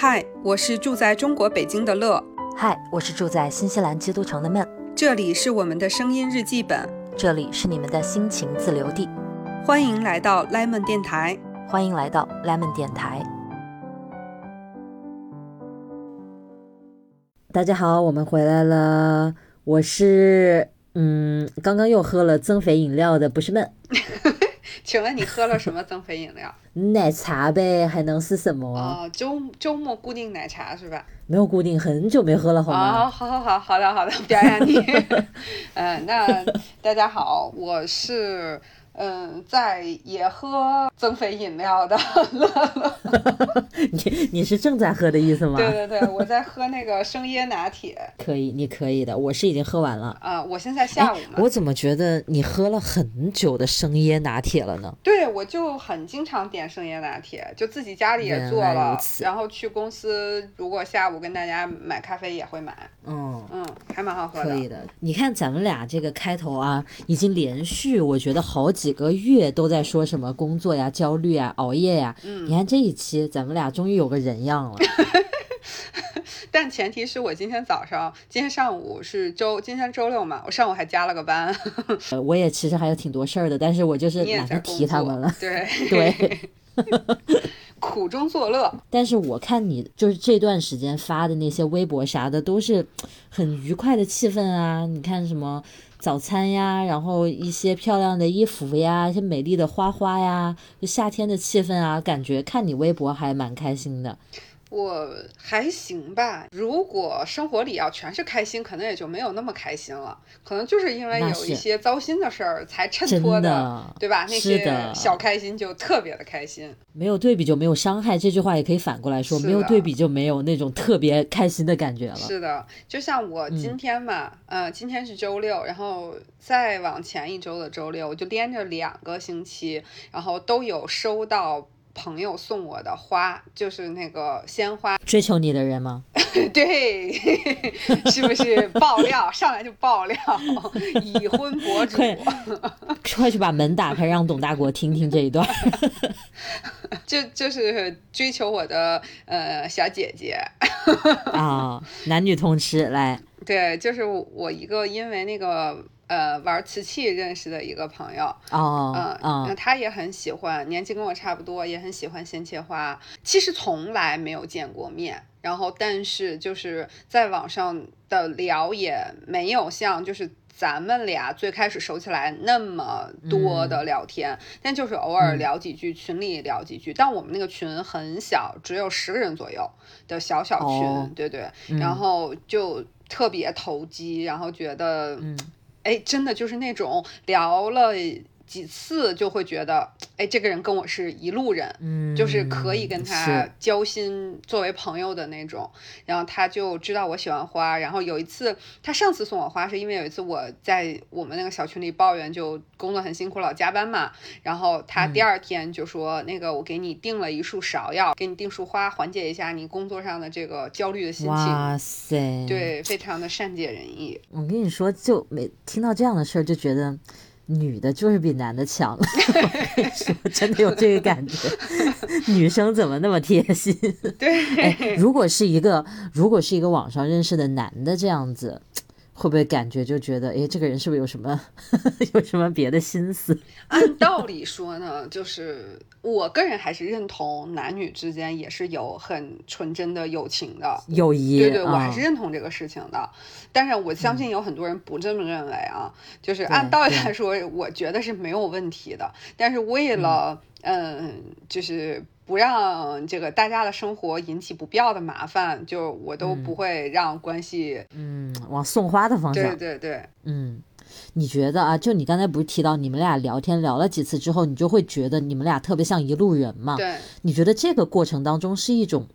嗨，我是住在中国北京的乐，嗨，我是住在新西兰基督城的闷，这里是我们的声音日记本，这里是你们的心情自留地，欢迎来到 Lemon 电台，欢迎来到 Lemon 电台。大家好，我们回来了，我是嗯，刚刚又喝了增肥饮料的，不是闷。请问你喝了什么增肥饮料？奶茶呗，还能是什么？哦，周周末固定奶茶是吧？没有固定，很久没喝了，好吗？哦，好好好，好的好的，表扬你。嗯，那大家好，我是。嗯，在也喝增肥饮料的 乐乐，你你是正在喝的意思吗？对对对，我在喝那个生椰拿铁。可以，你可以的，我是已经喝完了。啊，我现在下午。我怎么觉得你喝了很久的生椰拿铁了呢？对，我就很经常点生椰拿铁，就自己家里也做了，然后去公司如果下午跟大家买咖啡也会买。嗯嗯，还蛮好喝的。可以的，你看咱们俩这个开头啊，已经连续我觉得好几。几个月都在说什么工作呀、焦虑啊、熬夜呀。嗯，你看这一期，咱们俩终于有个人样了。但前提是我今天早上，今天上午是周，今天周六嘛，我上午还加了个班。呃，我也其实还有挺多事儿的，但是我就是懒得提他们了。对 对，苦中作乐。但是我看你就是这段时间发的那些微博啥的，都是很愉快的气氛啊。你看什么？早餐呀，然后一些漂亮的衣服呀，一些美丽的花花呀，就夏天的气氛啊，感觉看你微博还蛮开心的。我还行吧，如果生活里要全是开心，可能也就没有那么开心了。可能就是因为有一些糟心的事儿才衬托的，对吧？那些小开心就特别的开心。没有对比就没有伤害，这句话也可以反过来说，没有对比就没有那种特别开心的感觉了。是的，就像我今天嘛，呃，今天是周六，然后再往前一周的周六，我就连着两个星期，然后都有收到。朋友送我的花就是那个鲜花，追求你的人吗？对，是不是爆料？上来就爆料，已婚博主，快去把门打开，让董大国听听这一段。就就是追求我的呃小姐姐啊，男女通吃来。对，就是我一个因为那个。呃，玩瓷器认识的一个朋友，哦，嗯，他也很喜欢，年纪跟我差不多，也很喜欢鲜切花。其实从来没有见过面，然后但是就是在网上的聊也没有像就是咱们俩最开始熟起来那么多的聊天，但就是偶尔聊几句，群里聊几句。但我们那个群很小，只有十个人左右的小小群，对对，然后就特别投机，然后觉得。哎，真的就是那种聊了。几次就会觉得，哎，这个人跟我是一路人，嗯，就是可以跟他交心，作为朋友的那种。然后他就知道我喜欢花。然后有一次，他上次送我花是因为有一次我在我们那个小群里抱怨，就工作很辛苦，老加班嘛。然后他第二天就说，那个我给你订了一束芍药，给你订束花，缓解一下你工作上的这个焦虑的心情。哇塞，对，非常的善解人意。我跟你说，就每听到这样的事儿，就觉得。女的就是比男的强，说真的有这个感觉。女生怎么那么贴心？对，如果是一个，如果是一个网上认识的男的这样子。会不会感觉就觉得，哎，这个人是不是有什么 有什么别的心思？按道理说呢，就是我个人还是认同男女之间也是有很纯真的友情的友谊。对对，我还是认同这个事情的。但是我相信有很多人不这么认为啊。就是按道理来说，我觉得是没有问题的。但是为了，嗯，就是。不让这个大家的生活引起不必要的麻烦，就我都不会让关系嗯往送花的方向。对对对，嗯，你觉得啊？就你刚才不是提到你们俩聊天聊了几次之后，你就会觉得你们俩特别像一路人嘛？对，你觉得这个过程当中是一种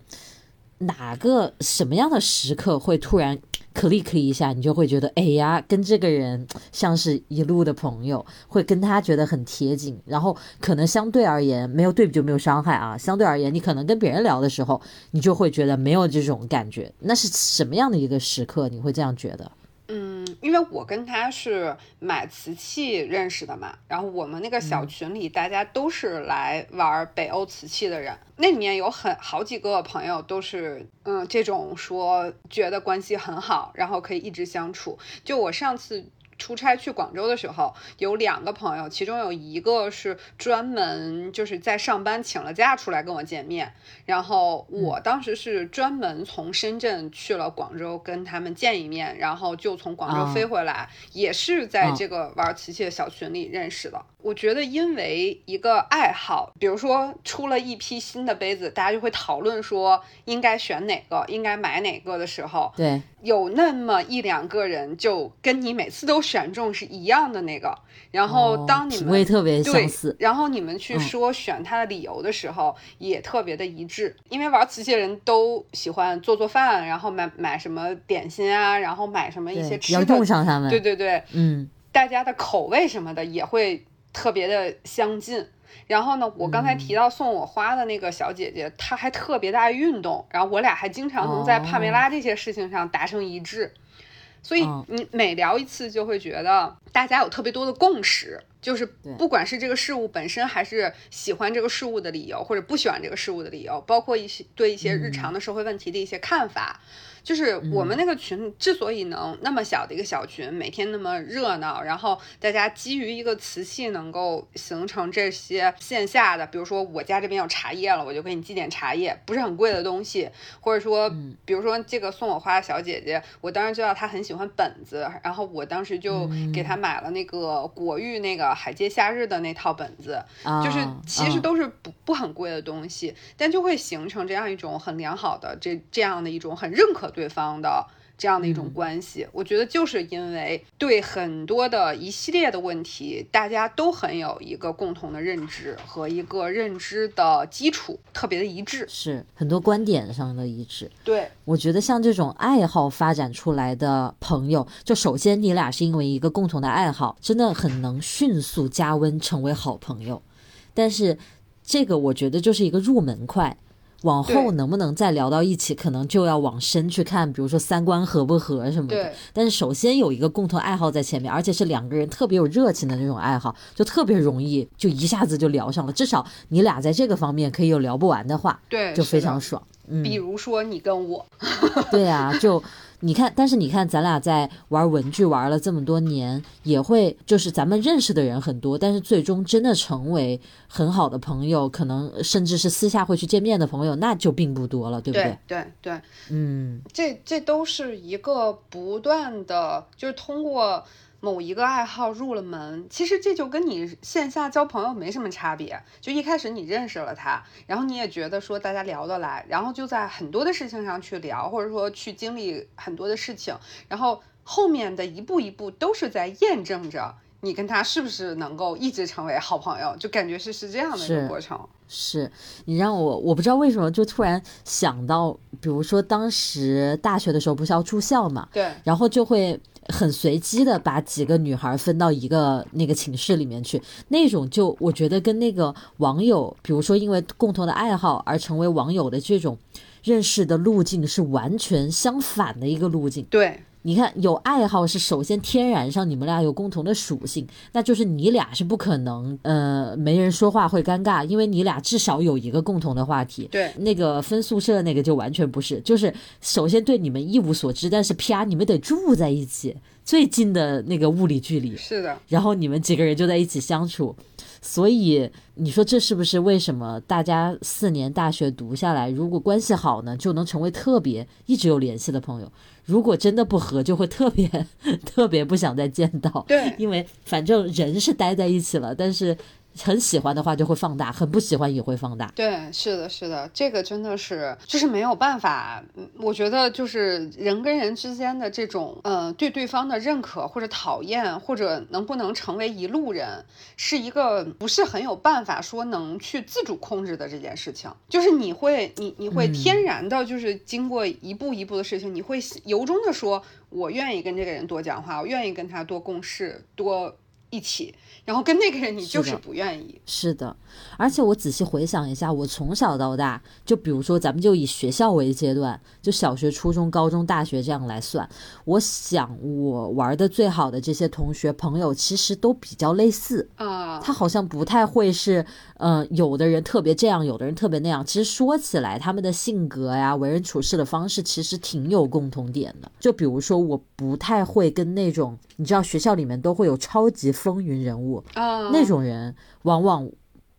哪个什么样的时刻会突然？click 一下，你就会觉得，哎呀，跟这个人像是一路的朋友，会跟他觉得很贴近。然后可能相对而言，没有对比就没有伤害啊。相对而言，你可能跟别人聊的时候，你就会觉得没有这种感觉。那是什么样的一个时刻，你会这样觉得？嗯，因为我跟他是买瓷器认识的嘛，然后我们那个小群里大家都是来玩北欧瓷器的人，那里面有很好几个朋友都是嗯这种说觉得关系很好，然后可以一直相处。就我上次。出差去广州的时候，有两个朋友，其中有一个是专门就是在上班请了假出来跟我见面，然后我当时是专门从深圳去了广州跟他们见一面，然后就从广州飞回来，也是在这个玩瓷器的小群里认识的。我觉得，因为一个爱好，比如说出了一批新的杯子，大家就会讨论说应该选哪个，应该买哪个的时候，对，有那么一两个人就跟你每次都选中是一样的那个，然后当你们品味特别相似，然后你们去说选它的理由的时候，也特别的一致，因为玩瓷器的人都喜欢做做饭，然后买买什么点心啊，然后买什么一些吃的，要用上他们，对对对，嗯，大家的口味什么的也会。特别的相近，然后呢，我刚才提到送我花的那个小姐姐，她还特别的爱运动，然后我俩还经常能在帕梅拉这些事情上达成一致，所以你每聊一次就会觉得大家有特别多的共识，就是不管是这个事物本身，还是喜欢这个事物的理由，或者不喜欢这个事物的理由，包括一些对一些日常的社会问题的一些看法。就是我们那个群之所以能那么小的一个小群，每天那么热闹，然后大家基于一个瓷器能够形成这些线下的，比如说我家这边有茶叶了，我就给你寄点茶叶，不是很贵的东西，或者说，比如说这个送我花的小姐姐，我当时知道她很喜欢本子，然后我当时就给她买了那个国誉那个海街夏日的那套本子，就是其实都是不不很贵的东西，但就会形成这样一种很良好的这这样的一种很认可。对方的这样的一种关系，我觉得就是因为对很多的一系列的问题，大家都很有一个共同的认知和一个认知的基础，特别的一致，是很多观点上的一致。对，我觉得像这种爱好发展出来的朋友，就首先你俩是因为一个共同的爱好，真的很能迅速加温成为好朋友。但是这个我觉得就是一个入门快。往后能不能再聊到一起，可能就要往深去看，比如说三观合不合什么的。但是首先有一个共同爱好在前面，而且是两个人特别有热情的那种爱好，就特别容易就一下子就聊上了。至少你俩在这个方面可以有聊不完的话，对，就非常爽。嗯，比如说你跟我，对呀，就。你看，但是你看，咱俩在玩文具玩了这么多年，也会就是咱们认识的人很多，但是最终真的成为很好的朋友，可能甚至是私下会去见面的朋友，那就并不多了，对不对？对对，嗯，这这都是一个不断的，就是通过。某一个爱好入了门，其实这就跟你线下交朋友没什么差别。就一开始你认识了他，然后你也觉得说大家聊得来，然后就在很多的事情上去聊，或者说去经历很多的事情，然后后面的一步一步都是在验证着你跟他是不是能够一直成为好朋友，就感觉是是这样的一个过程。是你让我，我不知道为什么就突然想到，比如说当时大学的时候不是要住校嘛，对，然后就会。很随机的把几个女孩分到一个那个寝室里面去，那种就我觉得跟那个网友，比如说因为共同的爱好而成为网友的这种认识的路径是完全相反的一个路径。对。你看，有爱好是首先天然上你们俩有共同的属性，那就是你俩是不可能，呃，没人说话会尴尬，因为你俩至少有一个共同的话题。对，那个分宿舍那个就完全不是，就是首先对你们一无所知，但是啪，你们得住在一起，最近的那个物理距离。是的。然后你们几个人就在一起相处，所以你说这是不是为什么大家四年大学读下来，如果关系好呢，就能成为特别一直有联系的朋友？如果真的不合，就会特别 特别不想再见到。对，因为反正人是待在一起了，但是。很喜欢的话就会放大，很不喜欢也会放大。对，是的，是的，这个真的是就是没有办法。我觉得就是人跟人之间的这种，呃，对对方的认可或者讨厌，或者能不能成为一路人，是一个不是很有办法说能去自主控制的这件事情。就是你会，你你会天然的，就是经过一步一步的事情，你会由衷的说，我愿意跟这个人多讲话，我愿意跟他多共事，多。一起，然后跟那个人你就是不愿意。是的，而且我仔细回想一下，我从小到大，就比如说咱们就以学校为阶段，就小学、初中、高中、大学这样来算，我想我玩的最好的这些同学朋友，其实都比较类似。啊，他好像不太会是，呃，有的人特别这样，有的人特别那样。其实说起来，他们的性格呀、为人处事的方式，其实挺有共同点的。就比如说，我不太会跟那种，你知道，学校里面都会有超级风云人物，啊，那种人，往往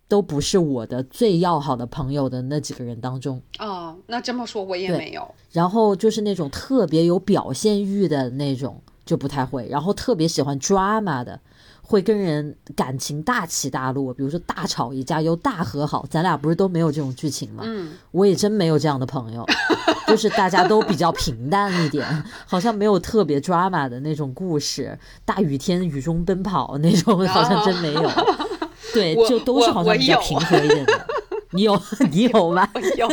都不是我的最要好的朋友的那几个人当中。哦，那这么说我也没有。然后就是那种特别有表现欲的那种，就不太会。然后特别喜欢 drama 的，会跟人感情大起大落，比如说大吵一架又大和好，咱俩不是都没有这种剧情吗？嗯，我也真没有这样的朋友，就是大家都比较平淡一点，好像没有特别 drama 的那种故事，大雨天雨中奔跑那种，好像真没有。对，就都是好像比较平和一点的。你有，你有吗？我有，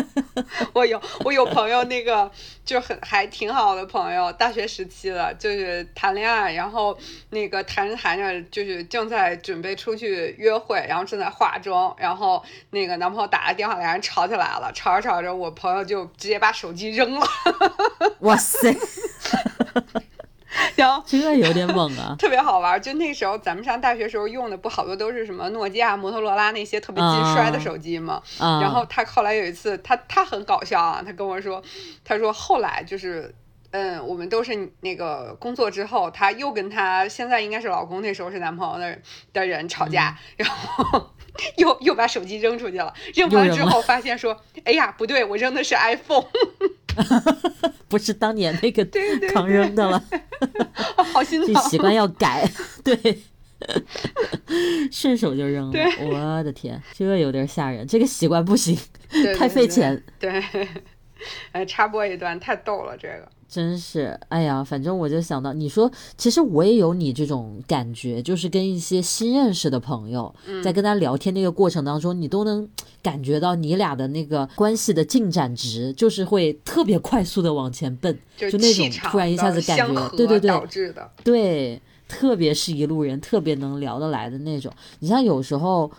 我有，我有朋友，那个就很还挺好的朋友，大学时期的，就是谈恋爱，然后那个谈着谈着，就是正在准备出去约会，然后正在化妆，然后那个男朋友打了电话，俩人吵起来了，吵着吵着，我朋友就直接把手机扔了，哇塞，然后。这有点猛啊！特别好玩，就那时候咱们上大学时候用的不好多都是什么诺基亚、摩托罗拉那些特别经摔的手机吗？啊，然后他后来有一次，他他很搞笑啊，他跟我说，他说后来就是，嗯，我们都是那个工作之后，他又跟他现在应该是老公，那时候是男朋友的的人吵架，然后 又又把手机扔出去了，扔完之后发现说，哎呀，不对，我扔的是 iPhone，不是当年那个扛扔的了，好心疼。这习惯要改，对，顺手就扔了，对我的天，这有点吓人，这个习惯不行，对太费钱。对，对哎，插播一段，太逗了，这个。真是，哎呀，反正我就想到，你说，其实我也有你这种感觉，就是跟一些新认识的朋友，嗯在跟他聊天那个过程当中，你都能感觉到你俩的那个关系的进展值，就是会特别快速的往前奔，就就那种突然一下子感觉，对对对导，致的，对，特别是一路人，特别能聊得来的那种。你像有时候，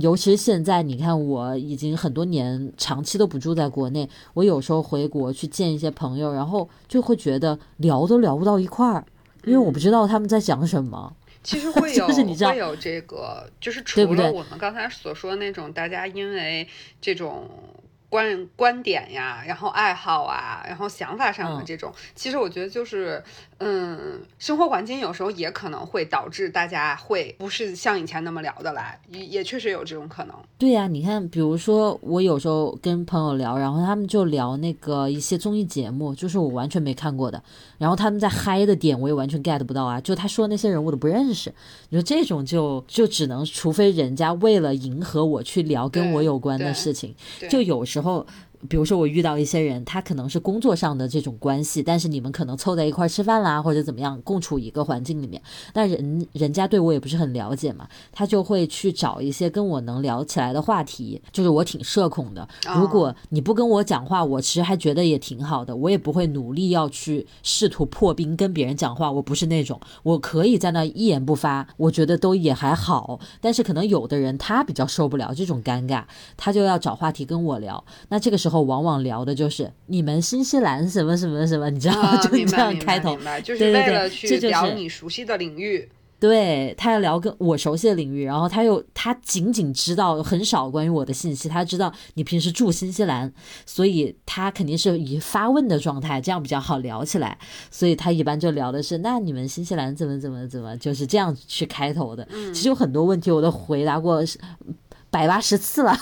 尤其是现在，你看我已经很多年长期都不住在国内，我有时候回国去见一些朋友，然后就会觉得聊都聊不到一块儿，因为我不知道他们在讲什么。其实会 有，就是你知道会有这个，就是除了我们刚才所说的那种，大家因为这种观观点呀，然后爱好啊，然后想法上的嗯这种，其实我觉得就是，嗯，生活环境有时候也可能会导致大家会不是像以前那么聊得来，也也确实有这种可能。对呀、你看，比如说我有时候跟朋友聊，然后他们就聊那个一些综艺节目，就是我完全没看过的，然后他们在嗨的点我也完全 get 不到啊，就他说那些人我都不认识。你说这种就就只能，除非人家为了迎合我去聊跟我有关的事情，就有时候。比如说，我遇到一些人，他可能是工作上的这种关系，但是你们可能凑在一块吃饭啦，或者怎么样，共处一个环境里面。那人人家对我也不是很了解嘛，他就会去找一些跟我能聊起来的话题。就是我挺社恐的，如果你不跟我讲话，我其实还觉得也挺好的，我也不会努力要去试图破冰跟别人讲话。我不是那种，我可以在那一言不发，我觉得都也还好。但是可能有的人他比较受不了这种尴尬，他就要找话题跟我聊。那这个时候往往聊的就是你们新西兰什么什么什么，你知道 就这样开头明。白，就是为了去聊你熟悉的领域。对他要聊跟我熟悉的领域，然后他又他仅仅知道很少关于我的信息，他知道你平时住新西兰，所以他肯定是以发问的状态，这样比较好聊起来。所以他一般就聊的是，那你们新西兰怎么怎么怎么，就是这样去开头的。嗯其实有很多问题我都回答过百八十次了。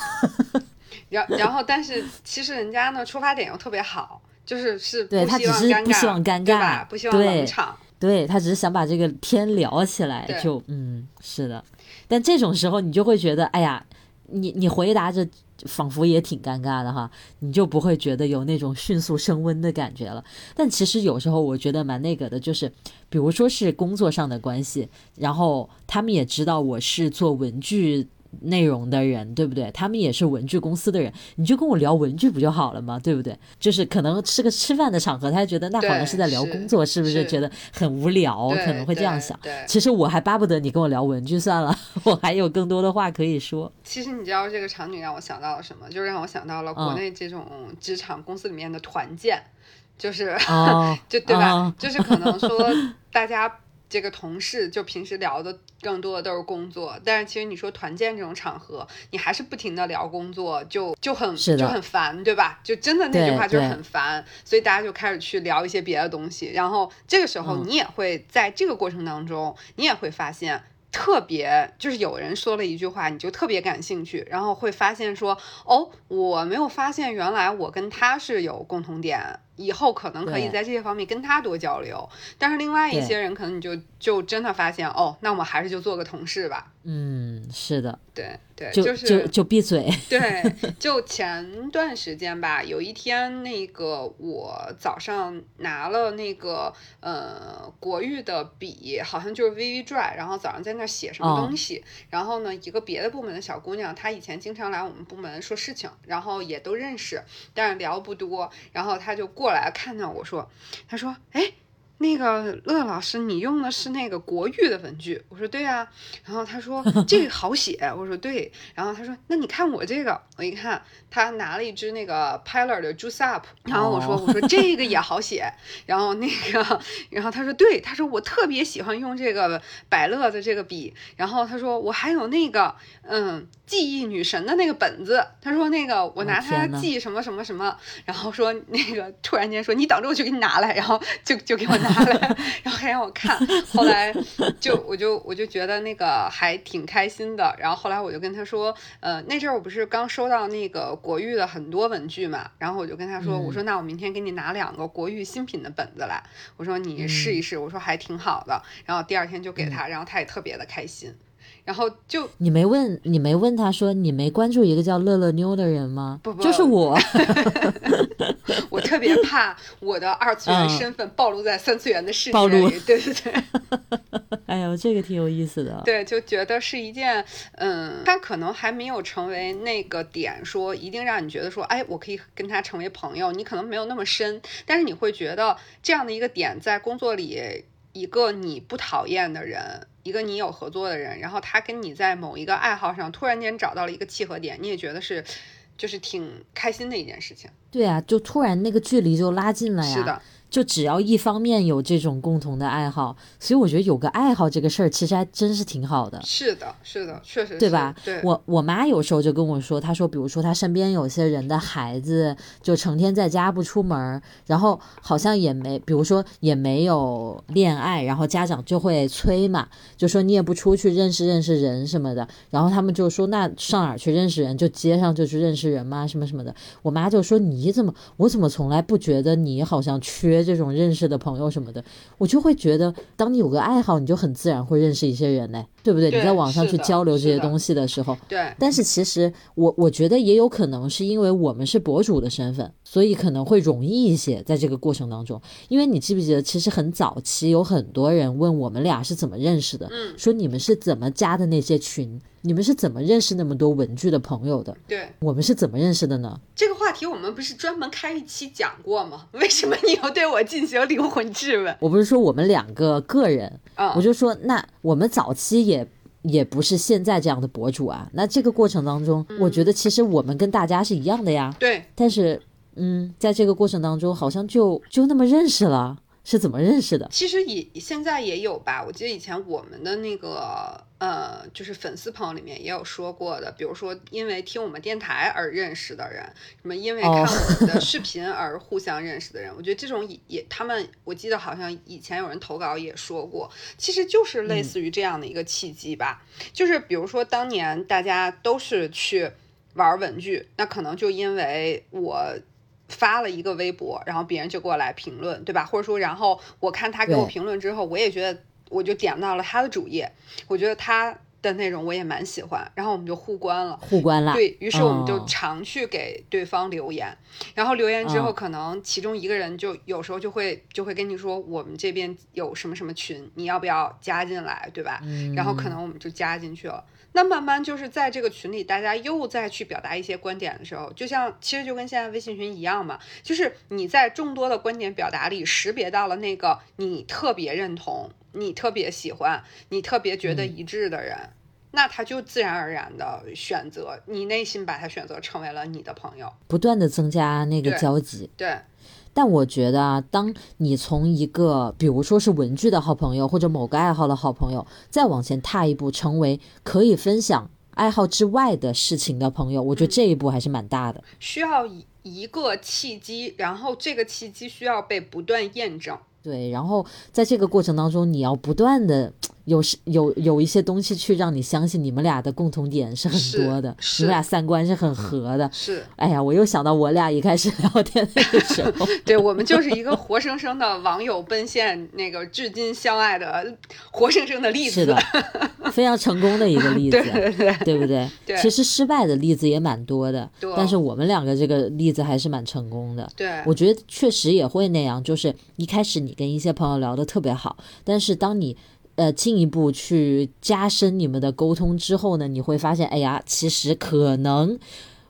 然 然后，但是其实人家呢出发点又特别好，就是是对不他只是希望尴尬，不希望尴对吧尬不希望冷场。对他只是想把这个天聊起来，就嗯是的，但这种时候你就会觉得，哎呀，你你回答着仿佛也挺尴尬的哈，你就不会觉得有那种迅速升温的感觉了。但其实有时候我觉得蛮那个的，就是比如说是工作上的关系，然后他们也知道我是做文具。内容的人，对不对？他们也是文具公司的人，你就跟我聊文具不就好了吗？对不对？就是可能是个吃饭的场合，他觉得那好像是在聊工作，是不是觉得很无聊？可能会这样想。其实我还巴不得你跟我聊文具算了，我还有更多的话可以说。其实你知道这个场景让我想到了什么？就让我想到了国内这种职场公司里面的团建，就是 就对吧？就是可能说大家。这个同事就平时聊的更多的都是工作，但是其实你说团建这种场合，你还是不停的聊工作，就就很就很烦，对吧？就真的那句话就是很烦，所以大家就开始去聊一些别的东西，然后这个时候你也会在这个过程当中，你也会发现特别就是有人说了一句话，你就特别感兴趣，然后会发现说，哦，我没有发现原来我跟他是有共同点。以后可能可以在这些方面跟他多交流，但是另外一些人可能你就就真的发现哦，那我们还是就做个同事吧。嗯，是的，对对，就就就闭嘴。对，就前段时间吧，有一天那个我早上拿了那个呃国誉的笔，好像就是 VV Dry，然后早上在那写什么东西，然后呢一个别的部门的小姑娘，她以前经常来我们部门说事情，然后也都认识，但是聊不多，然后她就过。后来看到我说，他说，哎。那个乐老师，你用的是那个国誉的文具？我说对啊。然后他说这个好写，我说对。然后他说那你看我这个，我一看他拿了一支那个 Pillar 的 Juice Up，然后我说我说这个也好写。然后那个，然后他说对，他说我特别喜欢用这个百乐的这个笔。然后他说我还有那个嗯记忆女神的那个本子，他说那个我拿它记什么什么什么。然后说那个突然间说你等着我去给你拿来，然后就就给我拿来。然后还让我看，后来就我就我就觉得那个还挺开心的。然后后来我就跟他说，呃，那阵儿我不是刚收到那个国誉的很多文具嘛，然后我就跟他说，我说那我明天给你拿两个国誉新品的本子来，我说你试一试，我说还挺好的。然后第二天就给他，然后他也特别的开心。然后就你没问你没问他说你没关注一个叫乐乐妞的人吗？不不，就是我。我特别怕我的二次元身份暴露在三次元的世界里。对对对。哎呦，这个挺有意思的。对，就觉得是一件，嗯，他可能还没有成为那个点，说一定让你觉得说，哎，我可以跟他成为朋友。你可能没有那么深，但是你会觉得这样的一个点，在工作里，一个你不讨厌的人。一个你有合作的人，然后他跟你在某一个爱好上突然间找到了一个契合点，你也觉得是，就是挺开心的一件事情。对啊，就突然那个距离就拉近了呀。是的。就只要一方面有这种共同的爱好，所以我觉得有个爱好这个事儿其实还真是挺好的。是的，是的，确实，对吧？对。我我妈有时候就跟我说，她说，比如说她身边有些人的孩子就成天在家不出门，然后好像也没，比如说也没有恋爱，然后家长就会催嘛，就说你也不出去认识认识人什么的，然后他们就说那上哪儿去认识人？就街上就去认识人嘛？什么什么的。我妈就说你怎么，我怎么从来不觉得你好像缺。这种认识的朋友什么的，我就会觉得，当你有个爱好，你就很自然会认识一些人嘞，对不对？你在网上去交流这些东西的时候，对。但是其实我我觉得也有可能是因为我们是博主的身份，所以可能会容易一些在这个过程当中。因为你记不记得，其实很早期有很多人问我们俩是怎么认识的，嗯，说你们是怎么加的那些群。你们是怎么认识那么多文具的朋友的？对，我们是怎么认识的呢？这个话题我们不是专门开一期讲过吗？为什么你要对我进行灵魂质问？我不是说我们两个个人，我就说那我们早期也也不是现在这样的博主啊。那这个过程当中，我觉得其实我们跟大家是一样的呀。对，但是嗯，在这个过程当中，好像就就那么认识了。是怎么认识的？其实也现在也有吧。我记得以前我们的那个呃，就是粉丝朋友里面也有说过的，比如说因为听我们电台而认识的人，什么因为看我们的 视频而互相认识的人。我觉得这种也他们，我记得好像以前有人投稿也说过，其实就是类似于这样的一个契机吧。就是比如说当年大家都是去玩文具，那可能就因为我。发了一个微博，然后别人就过来评论，对吧？或者说，然后我看他给我评论之后，我也觉得，我就点到了他的主页，我觉得他的内容我也蛮喜欢，然后我们就互关了，互关了。对于是，我们就常去给对方留言，然后留言之后，可能其中一个人就有时候就会就会跟你说，我们这边有什么什么群，你要不要加进来，对吧？然后可能我们就加进去了。那慢慢就是在这个群里，大家又再去表达一些观点的时候，就像其实就跟现在微信群一样嘛，就是你在众多的观点表达里识别到了那个你特别认同、你特别喜欢、你特别觉得一致的人，那他就自然而然的选择你内心把他选择成为了你的朋友，不断的增加那个交集。对。但我觉得啊，当你从一个比如说是文具的好朋友，或者某个爱好的好朋友，再往前踏一步，成为可以分享爱好之外的事情的朋友，我觉得这一步还是蛮大的。需要一一个契机，然后这个契机需要被不断验证。对，然后在这个过程当中，你要不断的有是有有一些东西去让你相信你们俩的共同点是很多的，你们俩三观是很合的。是哎呀，我又想到我俩一开始聊天那个时候，对我们就是一个活生生的网友奔现，那个至今相爱的活生生的例子。是的，非常成功的一个例子，对对对对不对？对其实失败的例子也蛮多的，对但是我们两个这个例子还是蛮成功的。对，我觉得确实也会那样，就是一开始你跟一些朋友聊得特别好，但是当你呃进一步去加深你们的沟通之后呢，你会发现，哎呀，其实可能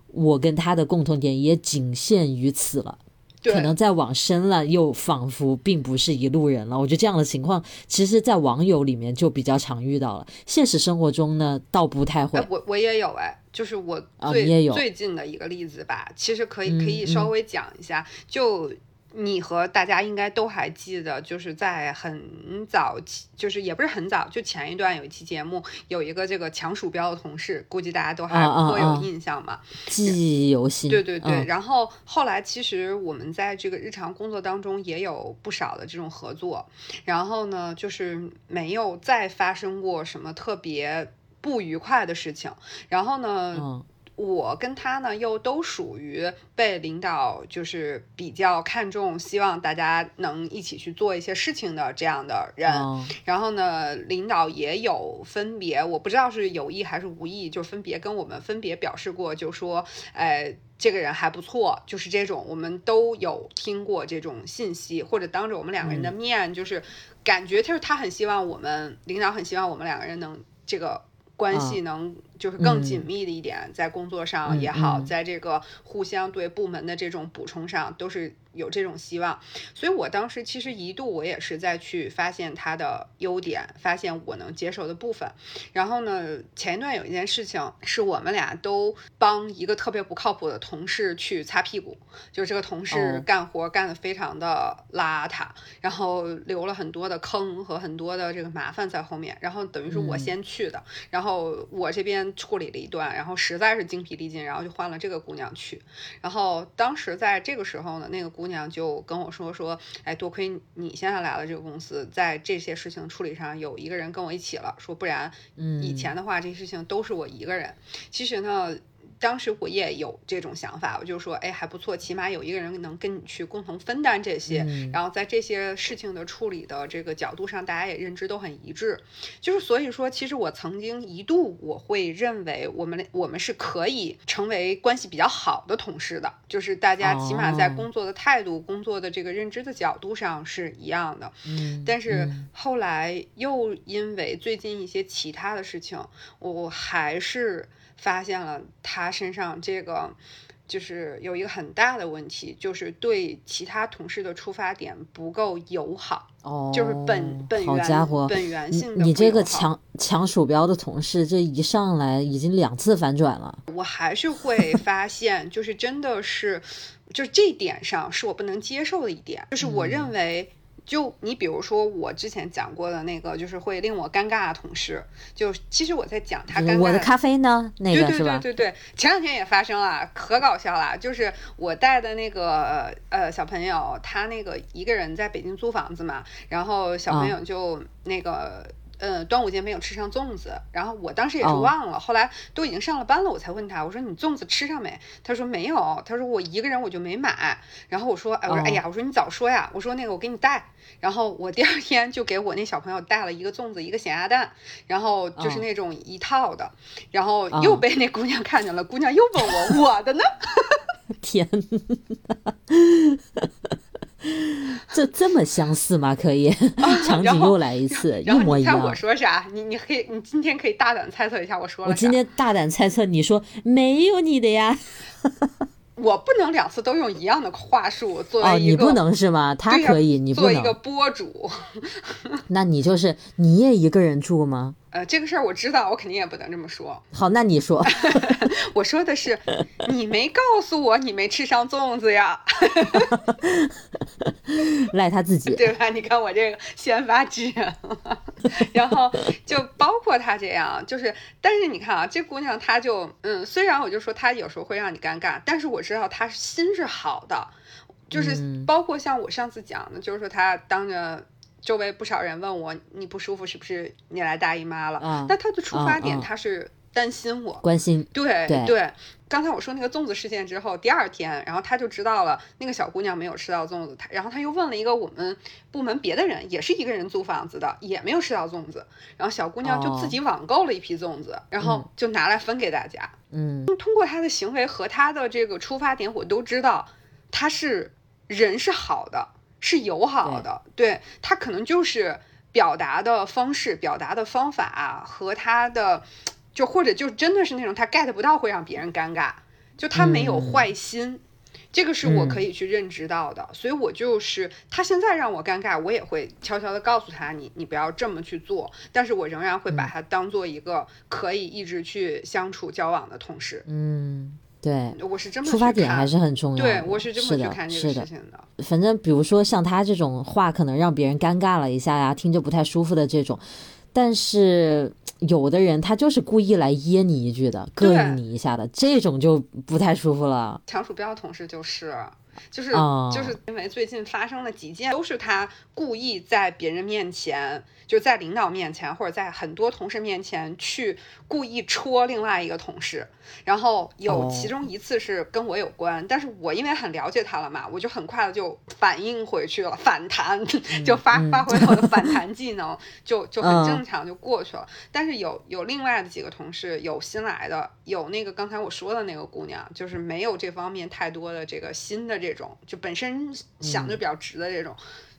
我跟他的共同点也仅限于此了。对可能再往深了，又仿佛并不是一路人了。我觉得这样的情况，其实，在网友里面就比较常遇到了。现实生活中呢，倒不太会哎，。我我也有哎，就是我啊最、你也有最近的一个例子吧，其实可以可嗯以稍微讲一下，就。你和大家应该都还记得，就是在很早期，就是也不是很早，就前一段有一期节目，有一个这个抢鼠标的同事，估计大家都还颇有啊印象嘛。记忆犹新。对对对，嗯然后后来其实我们在这个日常工作当中也有不少的这种合作，然后呢，就是没有再发生过什么特别不愉快的事情，然后呢，嗯我跟他呢又都属于被领导就是比较看重，希望大家能一起去做一些事情的这样的人。嗯然后呢，领导也有分别，我不知道是有意还是无意，就分别跟我们分别表示过，就说，哎，这个人还不错，就是这种，我们都有听过这种信息，或者当着我们两个人的面，就是感觉就是他很希望我们领导很希望我们两个人能这个。关系能就是更紧密的一点，在工作上也好，在这个互相对部门的这种补充上，都是有这种希望。所以我当时其实一度我也是在去发现他的优点，发现我能接受的部分。然后呢，前一段有一件事情是我们俩都帮一个特别不靠谱的同事去擦屁股，就是这个同事哦干活干得非常的邋遢，然后留了很多的坑和很多的这个麻烦在后面。然后等于是我嗯先去的，然后我这边处理了一段，然后实在是精疲力尽，然后就换了这个姑娘去。然后当时在这个时候呢，那个姑娘就跟我说说，哎，多亏你现在来了这个公司，在这些事情处理上有一个人跟我一起了，说不然嗯，以前的话这些事情都是我一个人。其实呢。当时我也有这种想法，我就说，哎，还不错，起码有一个人能跟你去共同分担这些，嗯然后在这些事情的处理的这个角度上，大家也认知都很一致。就是所以说，其实我曾经一度我会认为我们我们是可以成为关系比较好的同事的，就是大家起码在哦工作的态度、工作的这个认知的角度上是一样的。嗯，但是嗯后来又因为最近一些其他的事情，我还是发现了他身上这个。就是有一个很大的问题，就是对其他同事的出发点不够友好，哦，就是本本好源家伙，本源性的你这个抢抢鼠标的同事，这一上来已经两次反转了。我还是会发现，就是真的是，就是这点上是我不能接受的一点，就是我嗯认为。就你比如说我之前讲过的那个，就是会令我尴尬的同事，就其实我在讲他尴尬我的咖啡呢？那对对个是吧？对对对，前两天也发生了，可搞笑了。就是我带的那个呃小朋友，他那个一个人在北京租房子嘛，然后小朋啊友就那个。呃，端午节没有吃上粽子，然后我当时也是哦忘了，后来都已经上了班了，我才问他，我说你粽子吃上没？他说没有，他说我一个人我就没买。然后我说，哎，我说哦哎呀，我说你早说呀，我说那个我给你带。然后我第二天就给我那小朋友带了一个粽子，一个咸鸭蛋，然后就是哦那种一套的，然后哦又被那姑娘看见了，姑娘又问我我的呢，天，这这么相似吗？可以，场景又来一次，一模一样我。说啥？你你可以，你今天可以大胆猜测一下我说。我今天大胆猜测，你说没有你的呀？我不能两次都用一样的话术作哦，为一个。你不能是吗？他可以，你不作为一个能。播主，那你就是你也一个人住吗？呃，这个事儿我知道，我肯定也不能这么说。好，那你说。我说的是，你没告诉我你没吃上粽子呀 赖他自己。对吧？你看我这个先发制人了。然后就包括他这样，就是，但是你看啊，这姑娘她就，嗯，虽然我就说她有时候会让你尴尬，但是我知道她心是好的，就是嗯包括像我上次讲的，就是说她当着。周围不少人问我你不舒服是不是你来大姨妈了？啊那他的出发点啊啊她是担心我，关心，对对刚才我说那个粽子事件之后，第二天，然后他就知道了那个小姑娘没有吃到粽子，他然后他又问了一个我们部门别的人，也是一个人租房子的，也没有吃到粽子，然后小姑娘就自己网购了一批粽子，然后就拿来分给大家。嗯通过他的行为和他的这个出发点，我都知道他是人是好的，是友好的，对他可能就是表达的方式、表达的方法和他的，就或者就真的是那种他 get 不到会让别人尴尬，就他没有嗯。坏心。这个是我嗯。可以去认知到的，所以我就是他现在让我尴尬，我也会悄悄的告诉他，你你不要这么去做，但是我仍然会把嗯。他当做一个可以一直去相处交往的同事。嗯，对，我是这么出发点还是很重要。对，我是这么去的，看这是的个事。情的。反正比如说像他这种话，可能让别人尴尬了一下呀，听着不太舒服的这种，但是有的人他就是故意来噎你一句的，膈应你一下的，这种就不太舒服了。强鼠标同事就是，就是、哦。就是因为最近发生了几件，都是他故意在别人面前，就在领导面前或者在很多同事面前去故意戳另外一个同事，然后有哦。其中一次是跟我有关，但是我因为很了解他了嘛，我就很快的就反应回去了，反弹就发嗯发挥了我的反弹技能，就就很嗯。正常就过去了。但是有有另外的几个同事，有新来的，有那个刚才我说的那个姑娘，就是没有这方面太多的这个新的这种，就本身想的比较直的这种，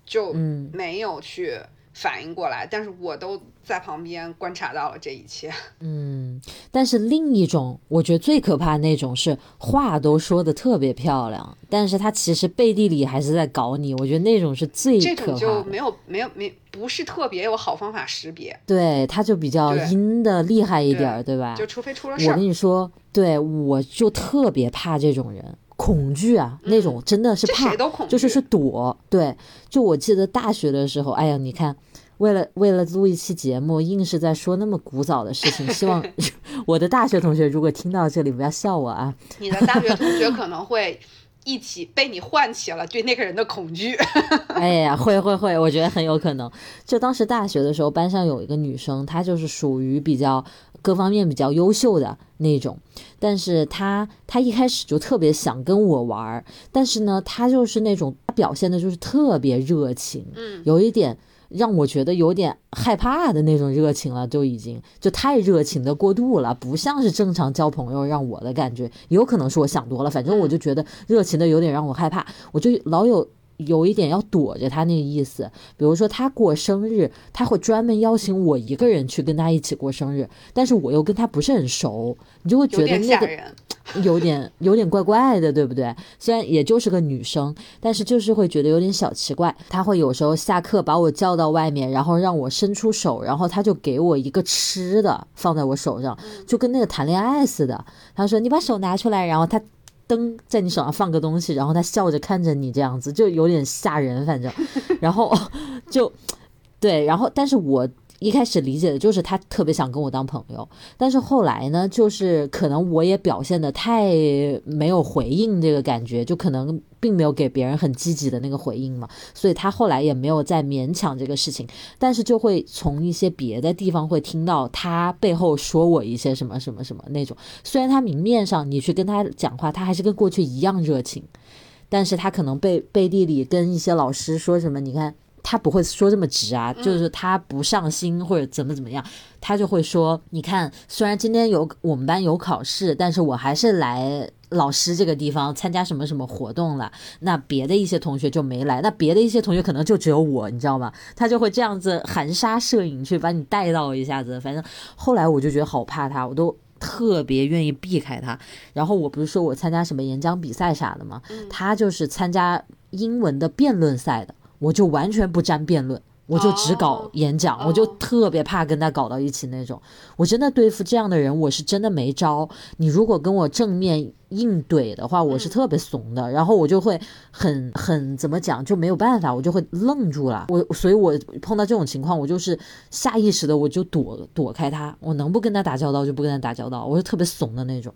就嗯没有去反应过来。但是我都在旁边观察到了这一切。嗯，但是另一种，我觉得最可怕的那种是话都说的特别漂亮，但是他其实背地里还是在搞你。我觉得那种是最这可怕的。种就没有没有没不是特别有好方法识别，对，他就比较阴的厉害一点儿，对吧？就除非出了事儿我跟。你说，对我就特别怕这种人，恐惧啊，那种真的是怕谁，都恐惧，就是是躲。对，就我记得大学的时候，哎呀，你看。为了为了录一期节目，硬是在说那么古早的事情，希望 我的大学同学如果听到这里，不要笑我啊。你的大学同学可能会一起被你唤起了对那个人的恐惧。哎呀，会会会，我觉得很有可能。就当时大学的时候，班上有一个女生，她就是属于比较各方面比较优秀的那种，但是他他一开始就特别想跟我玩儿，但是呢，他就是那种表现的就是特别热情，嗯，有一点。让我觉得有点害怕的那种热情了，就已经就太热情的过度了，不像是正常交朋友让我的感觉，有可能是我想多了，反正我就觉得热情的有点让我害怕，我就老有有一点要躲着他那个意思。比如说他过生日，他会专门邀请我一个人去跟他一起过生日，但是我又跟他不是很熟，你就会觉得那个人。有点有点怪怪的，对不对？虽然也就是个女生，但是就是会觉得有点小奇怪。他会有时候下课把我叫到外面，然后让我伸出手，然后他就给我一个吃的放在我手上，就跟那个谈恋爱似的。他说：“你把手拿出来。”然后她灯在你手上放个东西，然后他笑着看着你，这样子就有点吓人，反正，然后 就对，然后但是我。一开始理解的就是他特别想跟我当朋友，但是后来呢，就是可能我也表现的太没有回应这个感觉，就可能并没有给别人很积极的那个回应嘛，所以他后来也没有再勉强这个事情，但是就会从一些别的地方会听到他背后说我一些什么什么什么那种。虽然他明面上你去跟他讲话，他还是跟过去一样热情，但是他可能背背地里跟一些老师说什么，你看。他不会说这么直啊，就是他不上心或者怎么怎么样，他就会说：“你看，虽然今天有我们班有考试，但是我还是来老师这个地方参加什么什么活动了，那别的一些同学就没来，那别的一些同学可能就只有我，你知道吗？他就会这样子含沙射影去把你带到一下子。反正后来我就觉得好怕他，我都特别愿意避开他。然后我不是说我参加什么演讲比赛啥的吗？他就是参加英文的辩论赛的，我就完全不沾辩论。我就只搞演讲，我就特别怕跟他搞到一起那种。我真的对付这样的人，我是真的没招。你如果跟我正面硬怼的话，我是特别怂的，然后我就会很很怎么讲就没有办法，我就会愣住了。我所以，我碰到这种情况，我就是下意识的我就躲躲开他，我能不跟他打交道就不跟他打交道，我是特别怂的那种。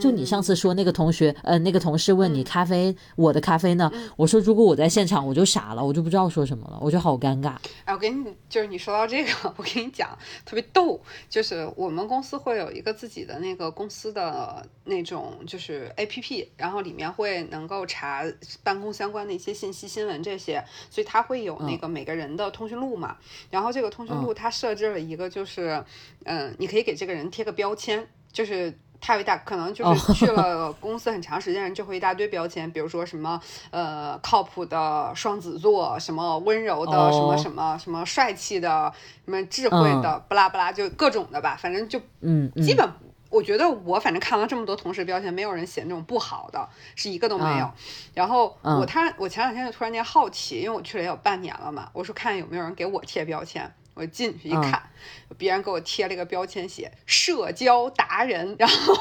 就你上次说那个同学，呃，那个同事问你咖啡，我的咖啡呢？我说如果我在现场，我就傻了，我就不知道说什么了，我就好尴尬。哎，我给你，就是你说到这个，我跟你讲，特别逗，就是我们公司会有一个自己的那个公司的那种就是 A P P，然后里面会能够查办公相关的一些信息、新闻这些，所以它会有那个每个人的通讯录嘛。然后这个通讯录它设置了一个，就是嗯，你可以给这个人贴个标签，就是。他有一大可能就是去了公司很长时间，就会一大堆标签，比如说什么呃靠谱的双子座，什么温柔的，什么什么什么帅气的，什么智慧的，不拉不拉，就各种的吧，反正就嗯，基本我觉得我反正看了这么多同事标签，没有人写那种不好的，是一个都没有。然后我他我前两天就突然间好奇，因为我去了也有半年了嘛，我说看有没有人给我贴标签。我进去一看，别人给我贴了一个标签，写“社交达人”，然后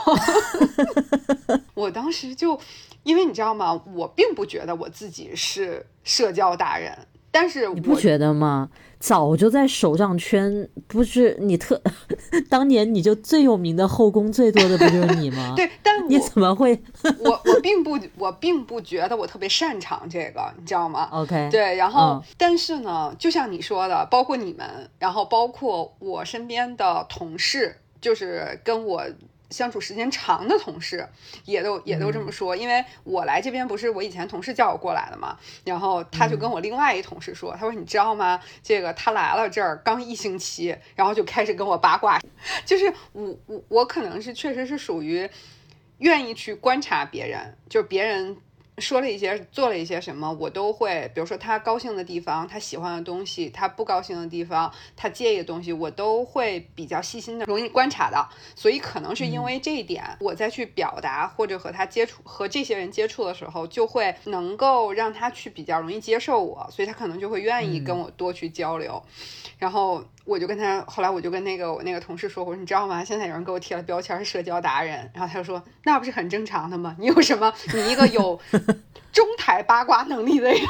我当时就，因为你知道吗，我并不觉得我自己是社交达人。但是你不觉得吗？早就在手账圈，不是你特 当年你就最有名的后宫最多的不就是你吗？对，但你怎么会？我我并不我并不觉得我特别擅长这个，你知道吗？OK，对，然后但是呢，就像你说的，包括你们，然后包括我身边的同事，就是跟我。相处时间长的同事也都也都这么说，因为我来这边不是我以前同事叫我过来的嘛，然后他就跟我另外一同事说，他说你知道吗？这个他来了这儿刚一星期，然后就开始跟我八卦，就是我我我可能是确实是属于愿意去观察别人，就是别人。说了一些，做了一些什么，我都会，比如说他高兴的地方，他喜欢的东西，他不高兴的地方，他介意的东西，我都会比较细心的，容易观察到。所以可能是因为这一点，我再去表达或者和他接触，和这些人接触的时候，就会能够让他去比较容易接受我，所以他可能就会愿意跟我多去交流。然后我就跟他，后来我就跟那个我那个同事说，我说你知道吗？现在有人给我贴了标签社交达人，然后他就说那不是很正常的吗？你有什么？你一个有 中台八卦能力的人。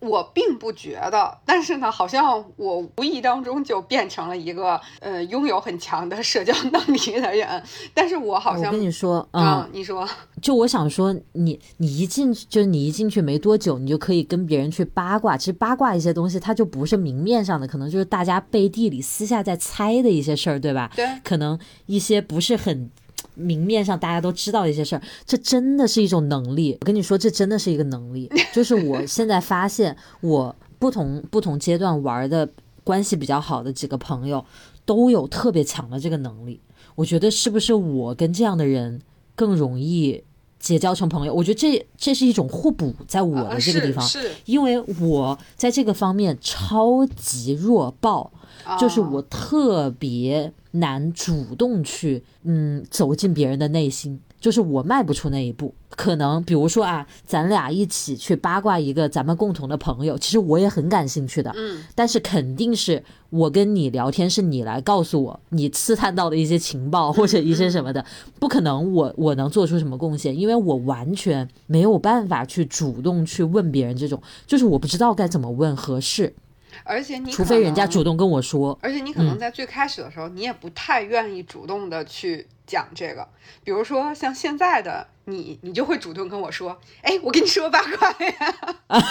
我并不觉得，但是呢，好像我无意当中就变成了一个呃拥有很强的社交能力的人。但是我好像我跟你说，嗯，你说，就我想说，你你一进去，就是你一进去没多久，你就可以跟别人去八卦。其实八卦一些东西，它就不是明面上的，可能就是大家背地里私下在猜的一些事儿，对吧？对，可能一些不是很。明面上大家都知道一些事儿，这真的是一种能力。我跟你说，这真的是一个能力。就是我现在发现，我不同不同阶段玩的关系比较好的几个朋友，都有特别强的这个能力。我觉得是不是我跟这样的人更容易结交成朋友？我觉得这这是一种互补，在我的这个地方，是因为我在这个方面超级弱爆，就是我特别。难主动去，嗯，走进别人的内心，就是我迈不出那一步。可能比如说啊，咱俩一起去八卦一个咱们共同的朋友，其实我也很感兴趣的，嗯。但是肯定是我跟你聊天，是你来告诉我你刺探到的一些情报或者一些什么的，不可能我我能做出什么贡献，因为我完全没有办法去主动去问别人这种，就是我不知道该怎么问合适。而且你除非人家主动跟我说，而且你可能在最开始的时候，你也不太愿意主动的去讲这个。比如说像现在的你，你就会主动跟我说：“哎，我跟你说八卦呀。”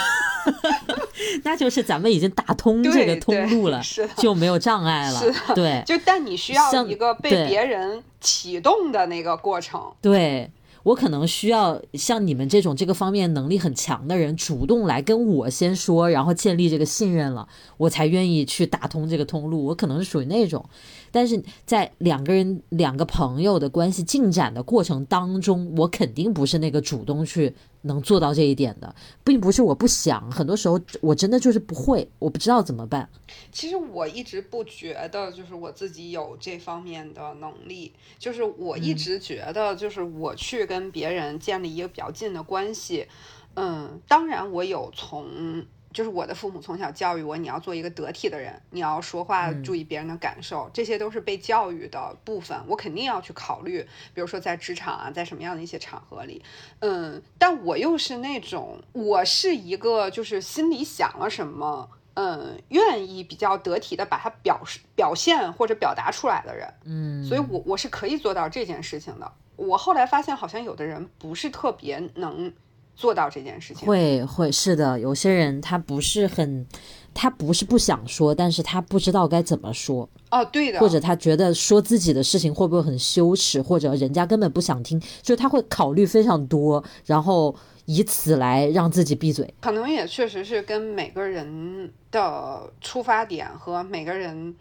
那就是咱们已经打通这个通路了，就没有障碍了。对，就但你需要一个被别人启动的那个过程。对。我可能需要像你们这种这个方面能力很强的人，主动来跟我先说，然后建立这个信任了，我才愿意去打通这个通路。我可能是属于那种。但是在两个人、两个朋友的关系进展的过程当中，我肯定不是那个主动去能做到这一点的，并不是我不想，很多时候我真的就是不会，我不知道怎么办。其实我一直不觉得，就是我自己有这方面的能力，就是我一直觉得，就是我去跟别人建立一个比较近的关系，嗯，当然我有从。就是我的父母从小教育我，你要做一个得体的人，你要说话注意别人的感受，这些都是被教育的部分，我肯定要去考虑。比如说在职场啊，在什么样的一些场合里，嗯，但我又是那种，我是一个就是心里想了什么，嗯，愿意比较得体的把它表示、表现或者表达出来的人，嗯，所以我我是可以做到这件事情的。我后来发现，好像有的人不是特别能。做到这件事情会会是的，有些人他不是很，他不是不想说，但是他不知道该怎么说哦，对的，或者他觉得说自己的事情会不会很羞耻，或者人家根本不想听，就是他会考虑非常多，然后以此来让自己闭嘴。可能也确实是跟每个人的出发点和每个人。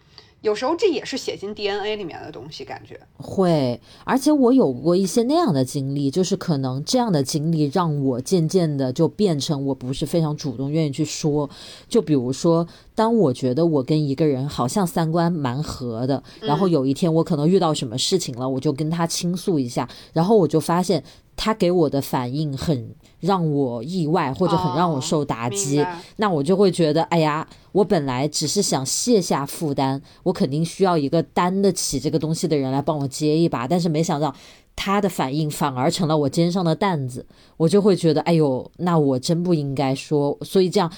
有时候这也是写进 DNA 里面的东西，感觉会。而且我有过一些那样的经历，就是可能这样的经历让我渐渐的就变成我不是非常主动愿意去说。就比如说，当我觉得我跟一个人好像三观蛮合的，然后有一天我可能遇到什么事情了，我就跟他倾诉一下，然后我就发现他给我的反应很。让我意外或者很让我受打击，那我就会觉得，哎呀，我本来只是想卸下负担，我肯定需要一个担得起这个东西的人来帮我接一把，但是没想到他的反应反而成了我肩上的担子，我就会觉得，哎呦，那我真不应该说。所以这样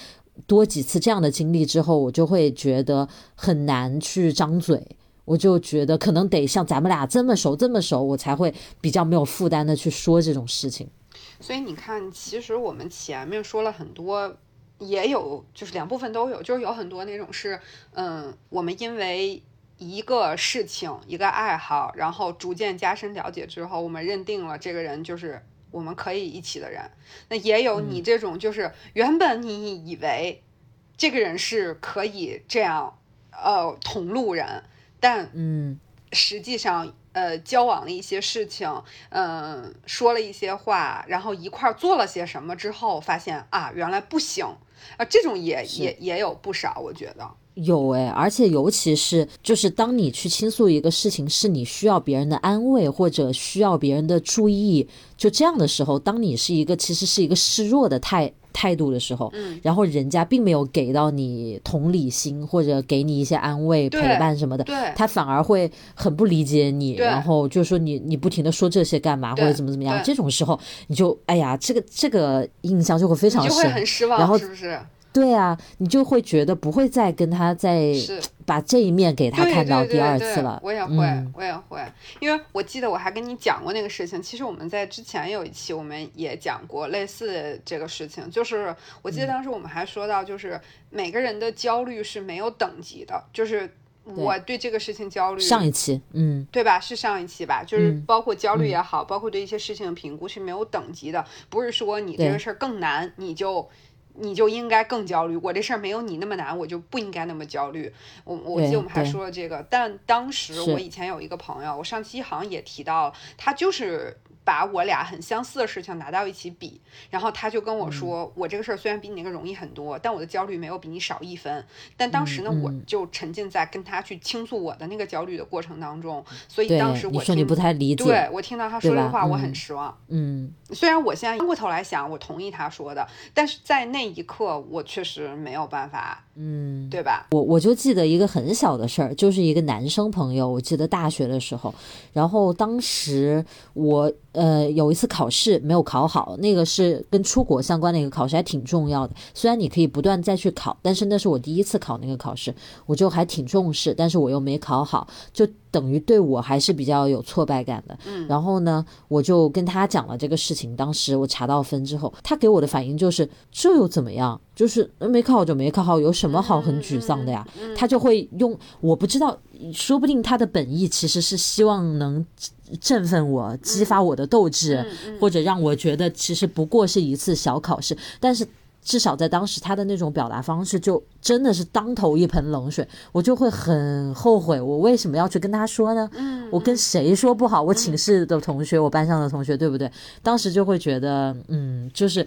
多几次这样的经历之后，我就会觉得很难去张嘴，我就觉得可能得像咱们俩这么熟这么熟，我才会比较没有负担的去说这种事情。所以你看，其实我们前面说了很多，也有就是两部分都有，就是有很多那种是，嗯，我们因为一个事情、一个爱好，然后逐渐加深了解之后，我们认定了这个人就是我们可以一起的人。那也有你这种，就是原本你以为这个人是可以这样，呃，同路人，但嗯，实际上。呃，交往了一些事情，嗯，说了一些话，然后一块儿做了些什么之后，发现啊，原来不行啊，这种也也也有不少，我觉得有哎，而且尤其是就是当你去倾诉一个事情，是你需要别人的安慰或者需要别人的注意，就这样的时候，当你是一个其实是一个示弱的态。态度的时候，嗯，然后人家并没有给到你同理心或者给你一些安慰、陪伴什么的，对，他反而会很不理解你，然后就说你你不停的说这些干嘛，或者怎么怎么样，这种时候你就哎呀，这个这个印象就会非常深，就会很失望，然后是不是？对啊，你就会觉得不会再跟他再把这一面给他看到第二次了。我也会，我也会，因为我记得我还跟你讲过那个事情。其实我们在之前有一期我们也讲过类似这个事情，就是我记得当时我们还说到，就是每个人的焦虑是没有等级的，就是我对这个事情焦虑。上一期，嗯，对吧？是上一期吧？就是包括焦虑也好，包括对一些事情的评估是没有等级的，不是说你这个事儿更难，你就。你就应该更焦虑，我这事儿没有你那么难，我就不应该那么焦虑。我我记得我们还说了这个，但当时我以前有一个朋友，我上期好像也提到，他就是。把我俩很相似的事情拿到一起比，然后他就跟我说：“我这个事儿虽然比你那个容易很多，但我的焦虑没有比你少一分。”但当时呢，我就沉浸在跟他去倾诉我的那个焦虑的过程当中，所以当时我说你不太理解，对我听到他说这话，我很失望。嗯，虽然我现在翻过头来想，我同意他说的，但是在那一刻，我确实没有办法。嗯，对吧？我我就记得一个很小的事儿，就是一个男生朋友，我记得大学的时候，然后当时我呃有一次考试没有考好，那个是跟出国相关的一个考试，还挺重要的。虽然你可以不断再去考，但是那是我第一次考那个考试，我就还挺重视，但是我又没考好，就。等于对我还是比较有挫败感的，嗯，然后呢，我就跟他讲了这个事情。当时我查到分之后，他给我的反应就是这又怎么样？就是没考好就没考好，有什么好很沮丧的呀？他就会用我不知道，说不定他的本意其实是希望能振奋我、激发我的斗志，嗯嗯或者让我觉得其实不过是一次小考试，但是。至少在当时，他的那种表达方式就真的是当头一盆冷水，我就会很后悔，我为什么要去跟他说呢？嗯，我跟谁说不好？我寝室的同学，我班上的同学，对不对？当时就会觉得，嗯，就是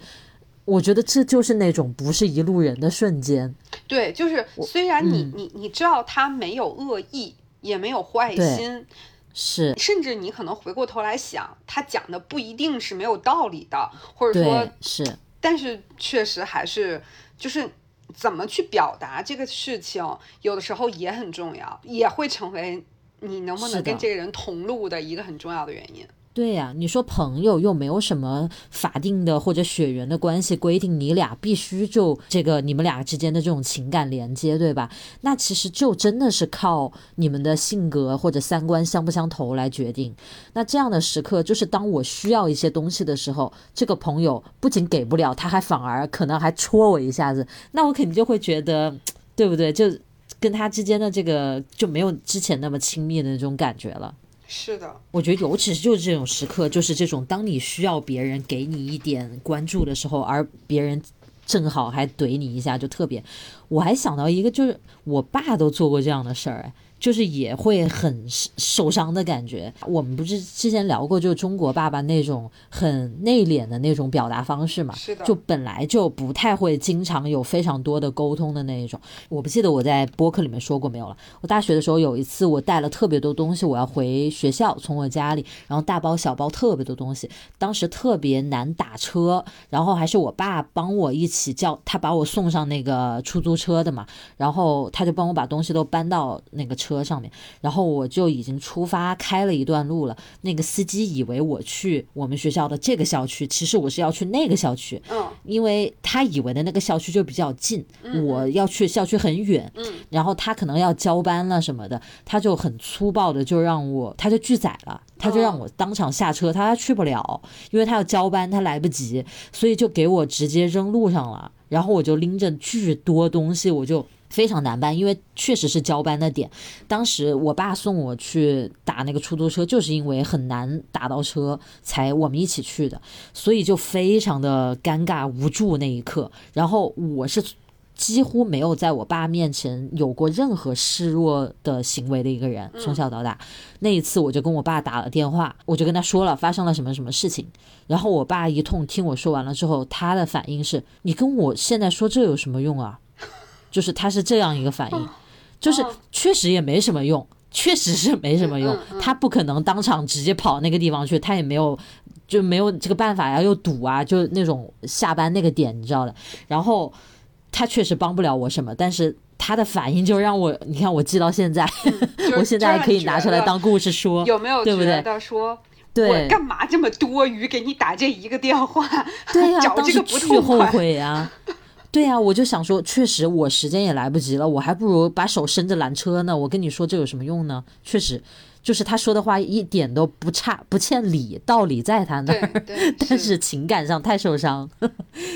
我觉得这就是那种不是一路人的瞬间。对，就是虽然你、嗯你你知道他没有恶意，也没有坏心，是甚至你可能回过头来想，他讲的不一定是没有道理的，或者说，是但是确实还是就是怎么去表达这个事情，有的时候也很重要，也会成为你能不能跟这个人同路的一个很重要的原因。对呀、你说朋友又没有什么法定的或者血缘的关系规定，你俩必须就这个你们俩之间的这种情感连接，对吧？那其实就真的是靠你们的性格或者三观相不相投来决定。那这样的时刻，就是当我需要一些东西的时候，这个朋友不仅给不了，他还反而可能还戳我一下子，那我肯定就会觉得，对不对？就跟他之间的这个就没有之前那么亲密的那种感觉了。是的，我觉得，尤其是就是这种时刻，就是这种当你需要别人给你一点关注的时候，而别人正好还怼你一下，就特别。我还想到一个，就是我爸都做过这样的事儿，哎，就是也会很受伤的感觉。我们不是之前聊过，就中国爸爸那种很内敛的那种表达方式嘛，是的就本来就不太会经常有非常多的沟通的那一种。我不记得我在播客里面说过没有了。我大学的时候有一次，我带了特别多东西，我要回学校，从我家里，然后大包小包特别多东西，当时特别难打车，然后还是我爸帮我一起叫他把我送上那个出租车的嘛，然后他就帮我把东西都搬到那个车上面，然后我就已经出发开了一段路了。那个司机以为我去我们学校的这个校区，其实我是要去那个校区，嗯因为他以为的那个校区就比较近，我要去校区很远，嗯然后他可能要交班了什么的，他就很粗暴的就让我，他就拒载了，他就让我当场下车，他去不了，因为他要交班，他来不及，所以就给我直接扔路上了，然后我就拎着巨多东西，我就。非常难办，因为确实是交班的点。当时我爸送我去打那个出租车，就是因为很难打到车，才我们一起去的，所以就非常的尴尬无助那一刻。然后我是几乎没有在我爸面前有过任何示弱的行为的一个人，从小到大。那一次我就跟我爸打了电话，我就跟他说了发生了什么什么事情。然后我爸一通听我说完了之后，他的反应是：“你跟我现在说这有什么用啊？”就是他是这样一个反应，就是确实也没什么用，确实是没什么用。他不可能当场直接跑那个地方去，他也没有就没有这个办法呀，又堵啊，就那种下班那个点，你知道的。然后他确实帮不了我什么，但是他的反应就让我，你看我记到现在，就 我现在还可以拿出来当故事说，有没有对不对觉得说？对我干嘛这么多余给你打这一个电话？对呀、找当时这个不巨后痛快。悔呀、对呀、我就想说，确实我时间也来不及了，我还不如把手伸着拦车呢。我跟你说这有什么用呢？确实，就是他说的话一点都不差，不欠理，道理在他那儿。但是情感上太受伤，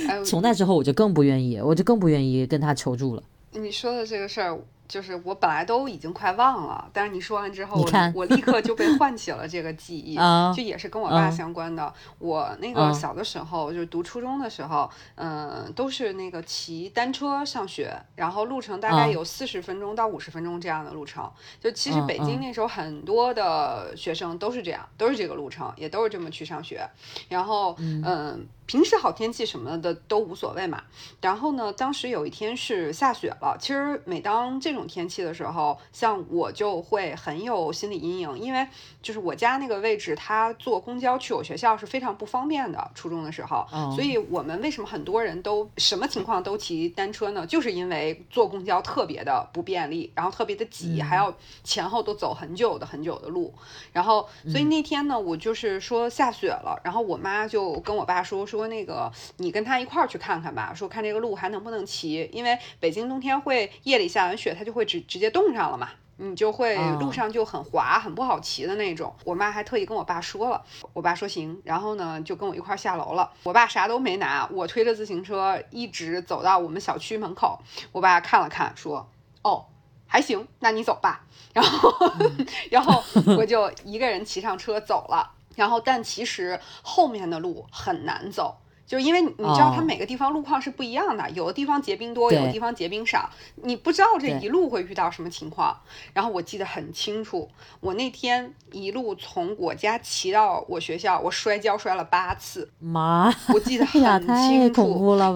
哎从那之后我就更不愿意，我就更不愿意跟他求助了。你说的这个事儿，就是我本来都已经快忘了，但是你说完之后，我我立刻就被 唤起了这个记忆，啊就也是跟我爸啊相关的。我那个啊小的时候，就是读初中的时候，嗯、都是那个骑单车上学，然后路程大概啊有四十分钟到五十分钟这样的路程。就其实北京那时候很多的学生都是这样，都是这个路程，也都是这么去上学。然后，嗯、平时好天气什么的都无所谓嘛。然后呢，当时有一天是下雪了。其实每当这种天气的时候，像我就会很有心理阴影，因为就是我家那个位置，它坐公交去我学校是非常不方便的。初中的时候，哦所以我们为什么很多人都什么情况都骑单车呢？就是因为坐公交特别的不便利，然后特别的挤，还要前后都走很久的很久的路。然后，所以那天呢，我就是说下雪了，然后我妈就跟我爸说说那个你跟他一块儿去看看吧，说看这个路还能不能骑，因为北京冬天会夜里下完雪，它就会直直接冻上了嘛。你就会哦路上就很滑，很不好骑的那种。我妈还特意跟我爸说了，我爸说行，然后呢就跟我一块儿下楼了。我爸啥都没拿，我推着自行车一直走到我们小区门口。我爸看了看，说：“哦，还行，那你走吧。然后，然后我就一个人骑上车走了。然后，但其实后面的路很难走。就因为你知道，它每个地方路况是不一样的，有的地方结冰多，有的地方结冰少，你不知道这一路会遇到什么情况。然后我记得很清楚，我那天一路从我家骑到我学校，我摔跤摔了八次。妈，我记得很清楚，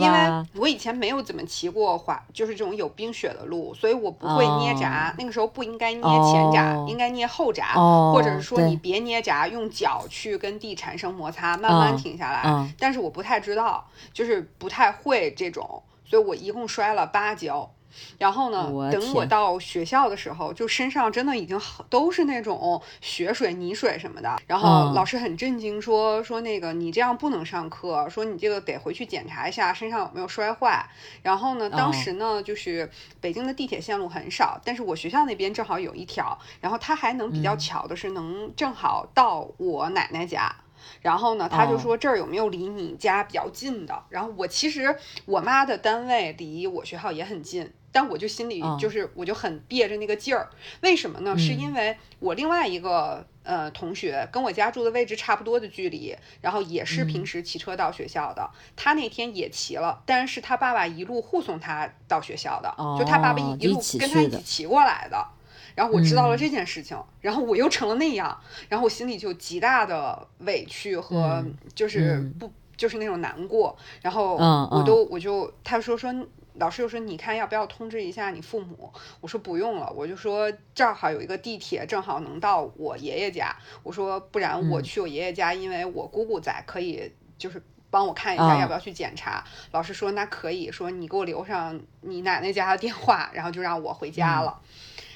因为我以前没有怎么骑过滑，就是这种有冰雪的路，所以我不会捏闸。那个时候不应该捏前闸，应该捏后闸，或者是说你别捏闸，用脚去跟地产生摩擦，慢慢停下来。但是我不太。知道，就是不太会这种，所以我一共摔了八跤。然后呢，等我到学校的时候，就身上真的已经好都是那种血水、泥水什么的。然后老师很震惊，说说那个你这样不能上课，说你这个得回去检查一下身上有没有摔坏。然后呢，当时呢，就是北京的地铁线路很少，但是我学校那边正好有一条，然后它还能比较巧的是能正好到我奶奶家。然后呢，他就说这儿有没有离你家比较近的？然后我其实我妈的单位离我学校也很近，但我就心里就是我就很憋着那个劲儿。为什么呢？是因为我另外一个呃同学跟我家住的位置差不多的距离，然后也是平时骑车到学校的。他那天也骑了，但是他爸爸一路护送他到学校的，就他爸爸一路跟他一起骑过来的。然后我知道了这件事情，然后我又成了那样，然后我心里就极大的委屈和就是不就是那种难过，然后我都我就他说说老师又说你看要不要通知一下你父母，我说不用了，我就说正好有一个地铁正好能到我爷爷家，我说不然我去我爷爷家，因为我姑姑在，可以就是帮我看一下要不要去检查。老师说那可以说你给我留上你奶奶家的电话，然后就让我回家了。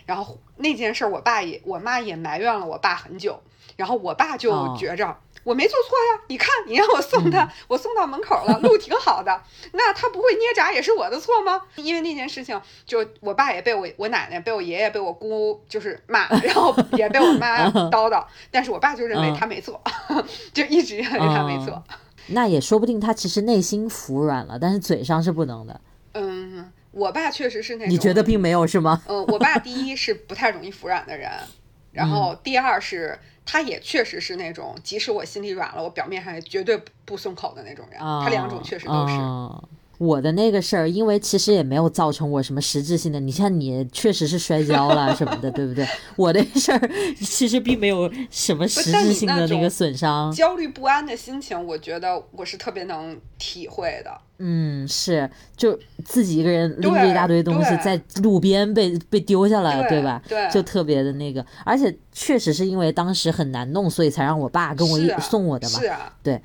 然后那件事儿，我爸也我妈也埋怨了我爸很久。然后我爸就觉着我没做错呀，你看你让我送他，我送到门口了，路挺好的，那他不会捏闸也是我的错吗？因为那件事情，就我爸也被我我奶奶被我爷爷被我姑就是骂，然后 也被我妈叨叨，但是我爸就认为他没错，就一直认为他没错。那也说不定他其实内心服软了，但是嘴上是不能的。嗯。我爸确实是那种，你觉得并没有是吗？嗯，我爸第一是不太容易服软的人，然后第二是他也确实是那种，即使我心里软了，我表面上也绝对不松口的那种人。他两种确实都是。我的那个事儿，因为其实也没有造成我什么实质性的，你像你确实是摔跤了什么的，对不对？我的 事儿其实并没有什么实质性的那个损伤。焦虑不安的心情，我觉得我是特别能体会的。嗯，是，就自己一个人拎着一大堆东西在路边被被丢下了，对吧？对，就特别的那个，而且确实是因为当时很难弄，所以才让我爸跟我一送我的嘛。是啊，对。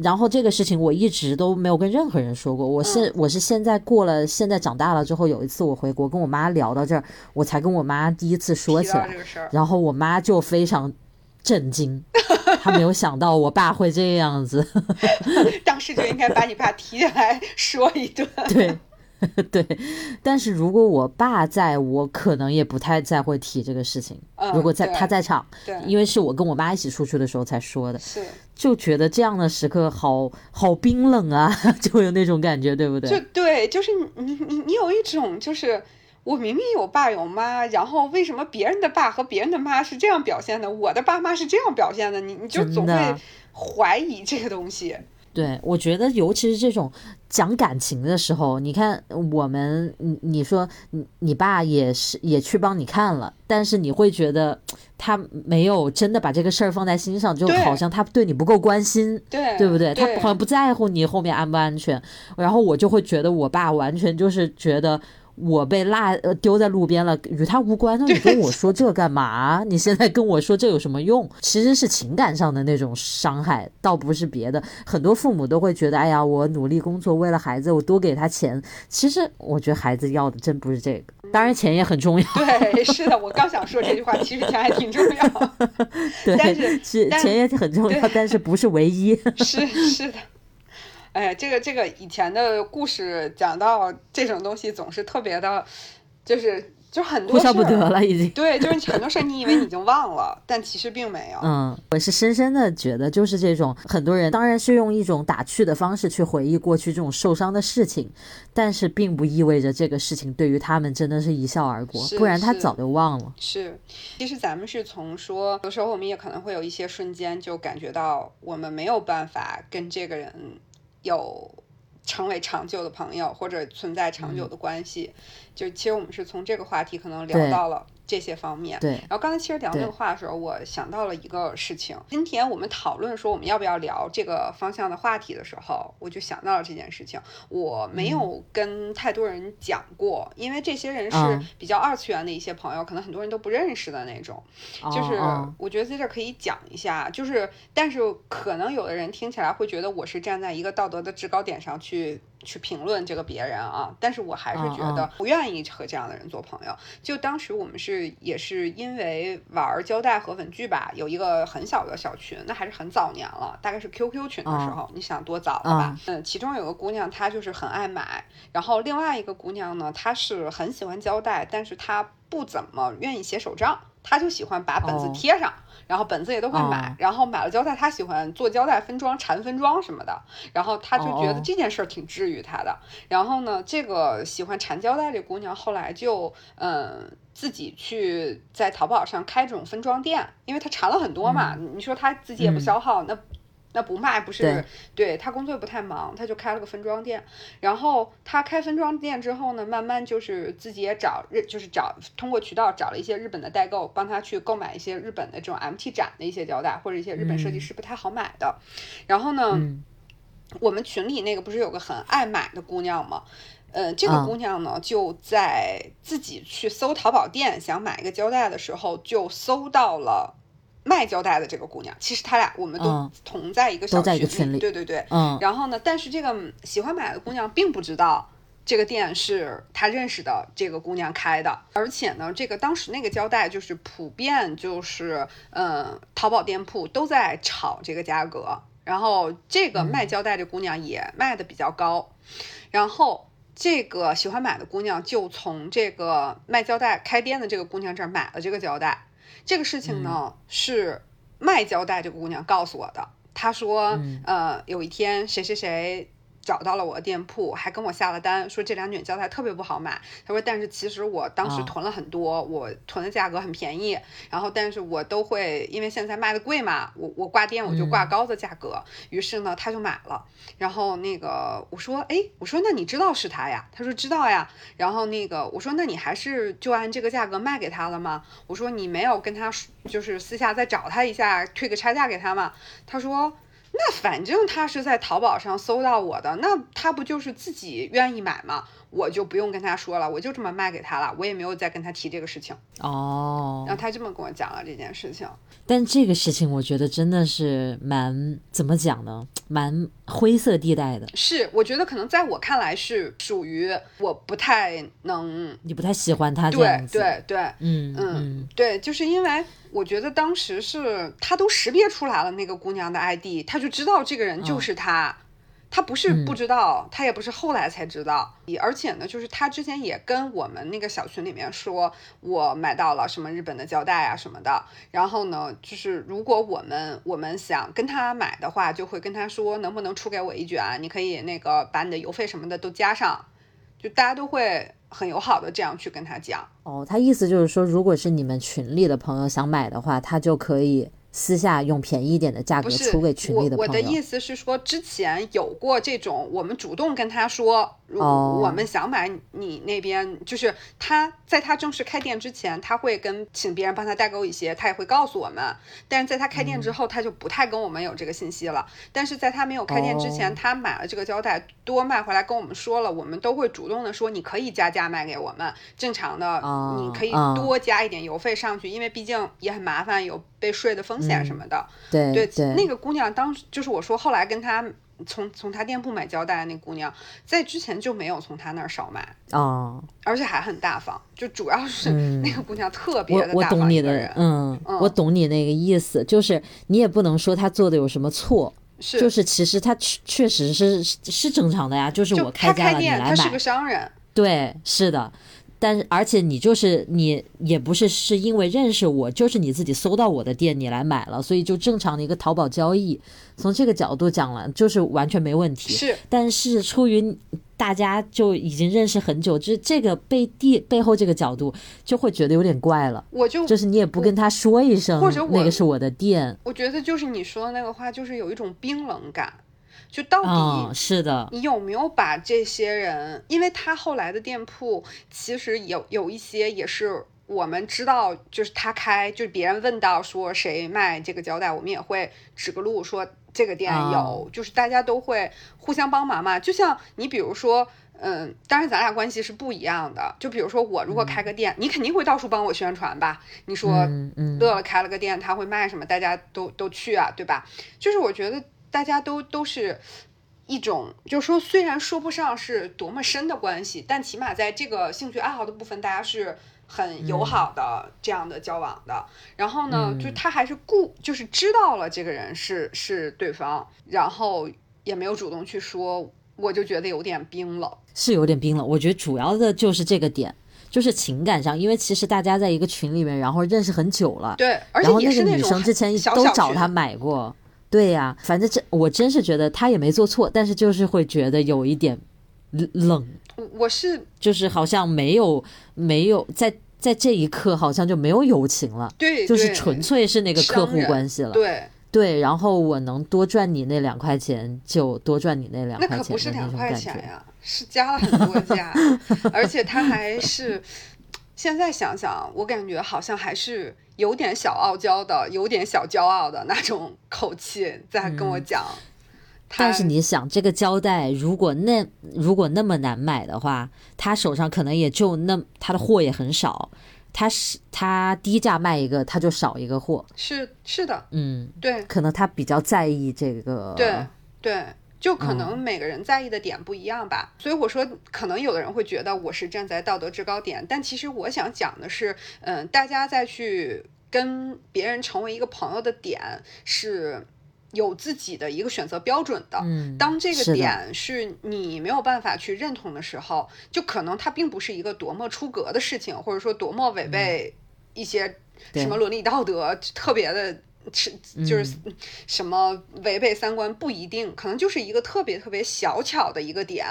然后这个事情我一直都没有跟任何人说过。我现我是现在过了，现在长大了之后，有一次我回国跟我妈聊到这儿，我才跟我妈第一次说起来。然后我妈就非常震惊，她没有想到我爸会这样子。当时就应该把你爸提起来说一顿。对。对，但是如果我爸在，我可能也不太再会提这个事情。如果在他在场，对，因为是我跟我妈一起出去的时候才说的，是，就觉得这样的时刻好好冰冷啊，就有那种感觉，对不对？就对，就是你你你有一种就是我明明有爸有妈，然后为什么别人的爸和别人的妈是这样表现的，我的爸妈是这样表现的？你你就总会怀疑这个东西。对，我觉得尤其是这种讲感情的时候，你看我们，你你说你你爸也是也去帮你看了，但是你会觉得他没有真的把这个事儿放在心上，就好像他对你不够关心，对对不对？他好像不在乎你后面安不安全，然后我就会觉得我爸完全就是觉得。我被落呃丢在路边了，与他无关。那你跟我说这干嘛？你现在跟我说这有什么用？其实是情感上的那种伤害，倒不是别的。很多父母都会觉得，哎呀，我努力工作为了孩子，我多给他钱。其实我觉得孩子要的真不是这个，当然钱也很重要。对，是的，我刚想说这句话，其实钱还挺重要。对，但是钱也很重要，但是不是唯一。是是的。哎，这个这个以前的故事讲到这种东西，总是特别的，就是就很多哭笑不得了，已经。对，就是很多事儿你以为你已经忘了，但其实并没有。嗯，我是深深的觉得，就是这种很多人当然是用一种打趣的方式去回忆过去这种受伤的事情，但是并不意味着这个事情对于他们真的是一笑而过，不然他早就忘了。是，其实咱们是从说，有时候我们也可能会有一些瞬间就感觉到我们没有办法跟这个人有成为长久的朋友，或者存在长久的关系。就其实我们是从这个话题可能聊到了这些方面。对，然后刚才其实聊那对个话的时候，我想到了一个事情。今天我们讨论说我们要不要聊这个方向的话题的时候，我就想到了这件事情。我没有跟太多人讲过，因为这些人是嗯比较二次元的一些朋友，可能很多人都不认识的那种。就是哦我觉得在这儿可以讲一下，就是但是可能有的人听起来会觉得我是站在一个道德的制高点上去去评论这个别人啊，但是我还是觉嗯得不愿意和这样的人做朋友。就当时我们是也是因为玩胶带和文具吧，有一个很小的小群，那还是很早年了，大概是 QQ 群的时候，你想多早了吧？嗯，其中有个姑娘她就是很爱买，然后另外一个姑娘呢，她是很喜欢胶带，但是她不怎么愿意写手账，她就喜欢把本子哦贴上。然后本子也都会买，哦。然后买了胶带，她喜欢做胶带分装、缠分装什么的，然后她就觉得哦这件事儿挺治愈她的。然后呢，这个喜欢缠胶带这姑娘后来就嗯自己去在淘宝上开这种分装店，因为她缠了很多嘛，你说她自己也不嗯。消耗，那那不卖不是对？对她工作也不太忙，他就开了个分装店。然后他开分装店之后呢，慢慢就是自己也找日，就是找通过渠道找了一些日本的代购，帮他去购买一些日本的这种 MT 展的一些胶带，或者一些日本设计师不太好买的。然后呢，嗯我们群里那个不是有个很爱买的姑娘吗？呃，这个嗯姑娘呢，就在自己去搜淘宝店想买一个胶带的时候，就搜到了卖胶带的这个姑娘。其实她俩我们都嗯同在一个小都在一个群群里对对对。嗯然后呢，但是这个喜欢买的姑娘并不知道。这个店是她认识的这个姑娘开的，而且呢，这个当时那个胶带就是普遍就是，嗯，淘宝店铺都在炒这个价格，然后这个卖胶带这姑娘也卖的比较高，然后这个喜欢买的姑娘就从这个卖胶带开店的这个姑娘这儿买了这个胶带。这个事情呢、是卖胶带这个姑娘告诉我的，她说，呃，有一天谁谁谁。找到了我的店铺，还跟我下了单，说这两卷胶带特别不好买。他说，但是其实我当时哦囤了很多，我囤的价格很便宜，然后但是我都会因为现在卖的贵嘛，我我挂店我就挂高的价格，于是呢他就买了。然后那个我说，哎，我说那你知道是他呀？他说知道呀。然后那个我说那你还是就按这个价格卖给他了吗？我说你没有跟他说就是私下再找他一下退个差价给他吗？他说。那反正他是在淘宝上搜到我的，那他不就是自己愿意买吗？我就不用跟他说了，我就这么卖给他了，我也没有再跟他提这个事情。哦然后，他这么跟我讲了这件事情，但这个事情我觉得真的是蛮怎么讲呢，蛮灰色地带的。是我觉得可能在我看来是属于我不太能，你不太喜欢他这对样子，对对，嗯嗯嗯对，就是因为我觉得当时是他都识别出来了那个姑娘的 ID，他就知道这个人就是他。他不是不知道，他也不是后来才知道，而且呢，就是他之前也跟我们那个小群里面说，我买到了什么日本的胶带啊什么的。然后呢，就是如果我们我们想跟他买的话，就会跟他说能不能出给我一卷，你可以那个把你的邮费什么的都加上，就大家都会很友好的这样去跟他讲。哦，他意思就是说，如果是你们群里的朋友想买的话，他就可以私下用便宜一点的价格出给群里我，我的朋友。意思是说，之前有过这种，我们主动跟他说，我们想买你那边，就是他在他正式开店之前，他会跟请别人帮他代购一些，他也会告诉我们。但是在他开店之后，他就不太跟我们有这个信息了。但是在他没有开店之前，哦他买了这个胶带多卖回来跟我们说了，我们都会主动的说，你可以加价卖给我们，正常的哦你可以哦多加一点邮费上去，因为毕竟也很麻烦，有被税的风险什么的。对对，对，那个姑娘当时就是我说后来跟她从从他店铺买胶带的那姑娘，在之前就没有从他那儿少买，哦，而且还很大方，就主要是嗯。那个姑娘特别我我懂你的人，，嗯，嗯我懂你那个意思，就是你也不能说他做的有什么错，是就是其实他确确实是是是正常的呀，就是我开价了，你他开店，来买他是个，商人，对，是的。但是而且你就是你也不是是因为认识我，就是你自己搜到我的店你来买了，所以就正常的一个淘宝交易。从这个角度讲了，就是完全没问题。是，但是出于大家就已经认识很久，就是这个背地背后这个角度，就会觉得有点怪了。我就就是你也不跟他说一声，或者我那个是我的店。我觉得就是你说的那个话，就是有一种冰冷感。就到嗯，底是的，你有没有把这些人？因为他后来的店铺其实有有一些也是我们知道，就是他开，就是别人问到说谁卖这个胶带，我们也会指个路说这个店有，哦就是大家都会互相帮忙嘛。就像你比如说。嗯，当然咱俩关系是不一样的。就比如说我如果开个店，你肯定会到处帮我宣传吧？你说乐乐开了个店，他会卖什么？大家都都去啊，对吧？就是我觉得大家都都是一种，就是说虽然说不上是多么深的关系，但起码在这个兴趣爱好的部分，大家是很友好的这样的交往的。然后呢，嗯就他还是顾，就是知道了这个人是是对方，然后也没有主动去说，我就觉得有点冰冷。是有点冰冷。我觉得主要的就是这个点，就是情感上，因为其实大家在一个群里面，然后认识很久了，对，而且也是那种女生之前都找他买过，对呀、反正这我真是觉得他也没做错，但是就是会觉得有一点冷，我我是就是好像没有没有在在这一刻好像就没有友情了，对，就是纯粹是那个客户关系了。对。对，然后我能多赚你那两块钱，就多赚你那两那块可不是两。块钱呀，是加了很多价，而且他还是，现在想想，我感觉好像还是有点小傲娇的，有点小骄傲的那种口气在跟我讲。嗯但是你想，这个胶带如果那如果那么难买的话，他手上可能也就那他的货也很少，他是他低价卖一个，他就少一个货。是是的，嗯，对可能他比较在意这个。对对。就可嗯能每个人在意的点不一样吧，所以我说，可能有的人会觉得我是站在道德制高点，但其实我想讲的是，嗯，大家再去跟别人成为一个朋友的点是有自己的一个选择标准的。嗯，当这个点是你没有办法去认同的时候，就可能它并不是一个多么出格的事情，或者说多么违背一些什么伦理道德特别的。是，就是嗯什么违背三观不一定，可能就是一个特别特别小巧的一个点，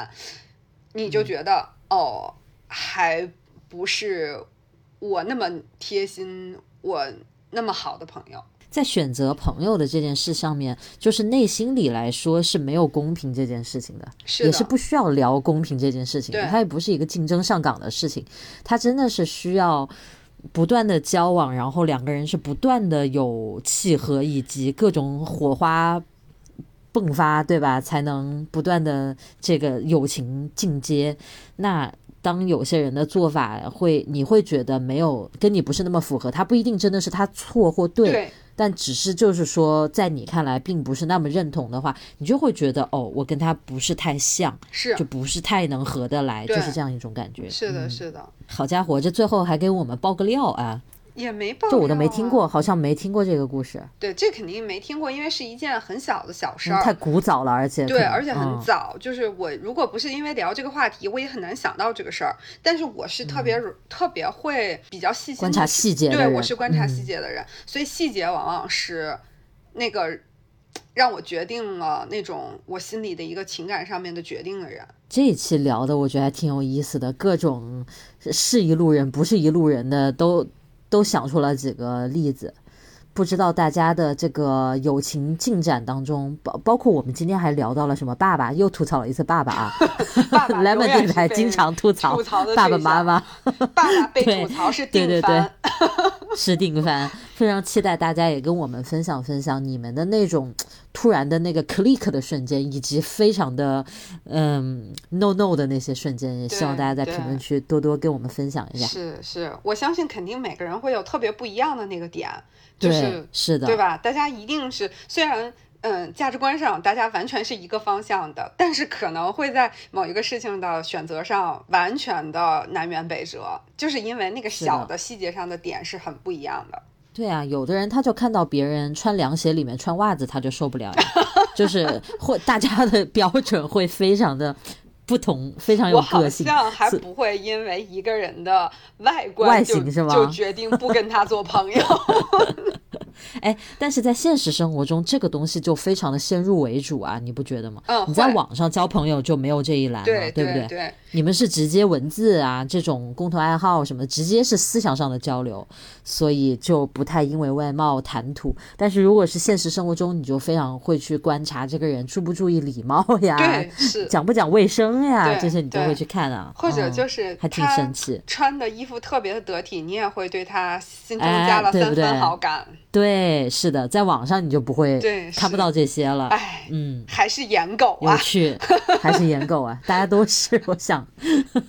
你嗯就觉得、哦，还不是我那么贴心，我那么好的朋友。在选择朋友的这件事上面，就是内心里来说是没有公平这件事情的，是的，也是不需要聊公平这件事情的，对它也不是一个竞争上岗的事情，它真的是需要不断的交往，然后两个人是不断的有契合，以及各种火花迸发，对吧？才能不断的这个友情进阶。那当有些人的做法会，你会觉得没有跟你不是那么符合，他不一定真的是他错或对，但只是就是说，在你看来并不是那么认同的话，你就会觉得哦，我跟他不是太像，是就不是太能合得来，就是这样一种感觉。是的，嗯是的，好家伙，这最后还给我们爆个料啊！也没报、这我都没听过，。好像没听过这个故事，对，这肯定没听过，因为是一件很小的小事儿。嗯太古早了，而且对，而且很嗯早，就是我如果不是因为聊这个话题，我也很难想到这个事儿。但是我是特别、特别会比较细心观察，细节的人我是观察嗯细节的人，所以细节往往是那个让我决定了那种我心里的一个情感上面的决定的人。这一期聊的我觉得还挺有意思的，各种是一路人不是一路人的都都想出了几个例子。不知道大家的这个友情进展当中，包包括我们今天还聊到了什么爸爸，又吐槽了一次爸爸啊。爸爸莱 永蒙电台经常吐槽爸爸妈妈。爸爸被对吐槽是对对定番，是定番，非常期待大家也跟我们分享分享你们的那种突然的那个 click 的瞬间，以及非常的嗯 no no 的那些瞬间，也希望大家在评论区多多跟我们分享一下。是是，我相信肯定每个人会有特别不一样的那个点，就对是是的，对吧？大家一定是虽然。嗯，价值观上大家完全是一个方向的，但是可能会在某一个事情的选择上完全的南辕北辙，就是因为那个小的细节上的点是很不一样的。对啊，有的人他就看到别人穿凉鞋里面穿袜子，他就受不了呀，就是会大家的标准会非常的不同，非常有我好个性。像还不会因为一个人的外观外就形是吧就决定不跟他做朋友。哎，但是在现实生活中，这个东西就非常的先入为主啊，你不觉得吗？嗯你在网上交朋友就没有这一栏了，对不对？对，你们是直接文字啊，这种共同爱好什么，直接是思想上的交流，所以就不太因为外貌谈吐。但是如果是现实生活中，你就非常会去观察这个人注不注意礼貌呀，对 是讲不讲卫生呀，这些你都会去看啊。或者嗯就是还挺神奇。穿的衣服特别的得体，你也会对他新增哎加了三分好感。对，是的，在网上你就不会对看不到这些了。哎，嗯，还是颜狗有啊！趣，还是颜狗啊，大家都是，我想，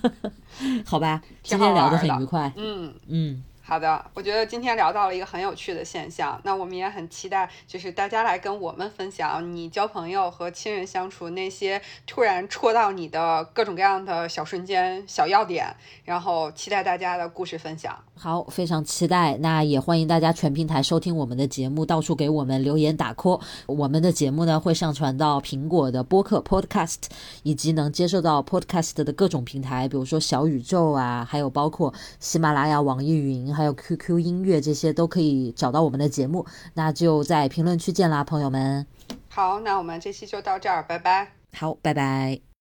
好吧，今天聊得很愉快，嗯。嗯，好的，我觉得今天聊到了一个很有趣的现象，那我们也很期待，就是大家来跟我们分享你交朋友和亲人相处那些突然戳到你的各种各样的小瞬间、小要点，然后期待大家的故事分享。好，非常期待。那也欢迎大家全平台收听我们的节目，到处给我们留言打 call。我们的节目呢会上传到苹果的播客 Podcast，以及能接受到 Podcast 的各种平台，比如说小宇宙啊，还有包括喜马拉雅、网易云，还有 QQ 音乐这些都可以找到我们的节目。那就在评论区见啦，朋友们。好，那我们这期就到这儿，拜拜。好，拜拜。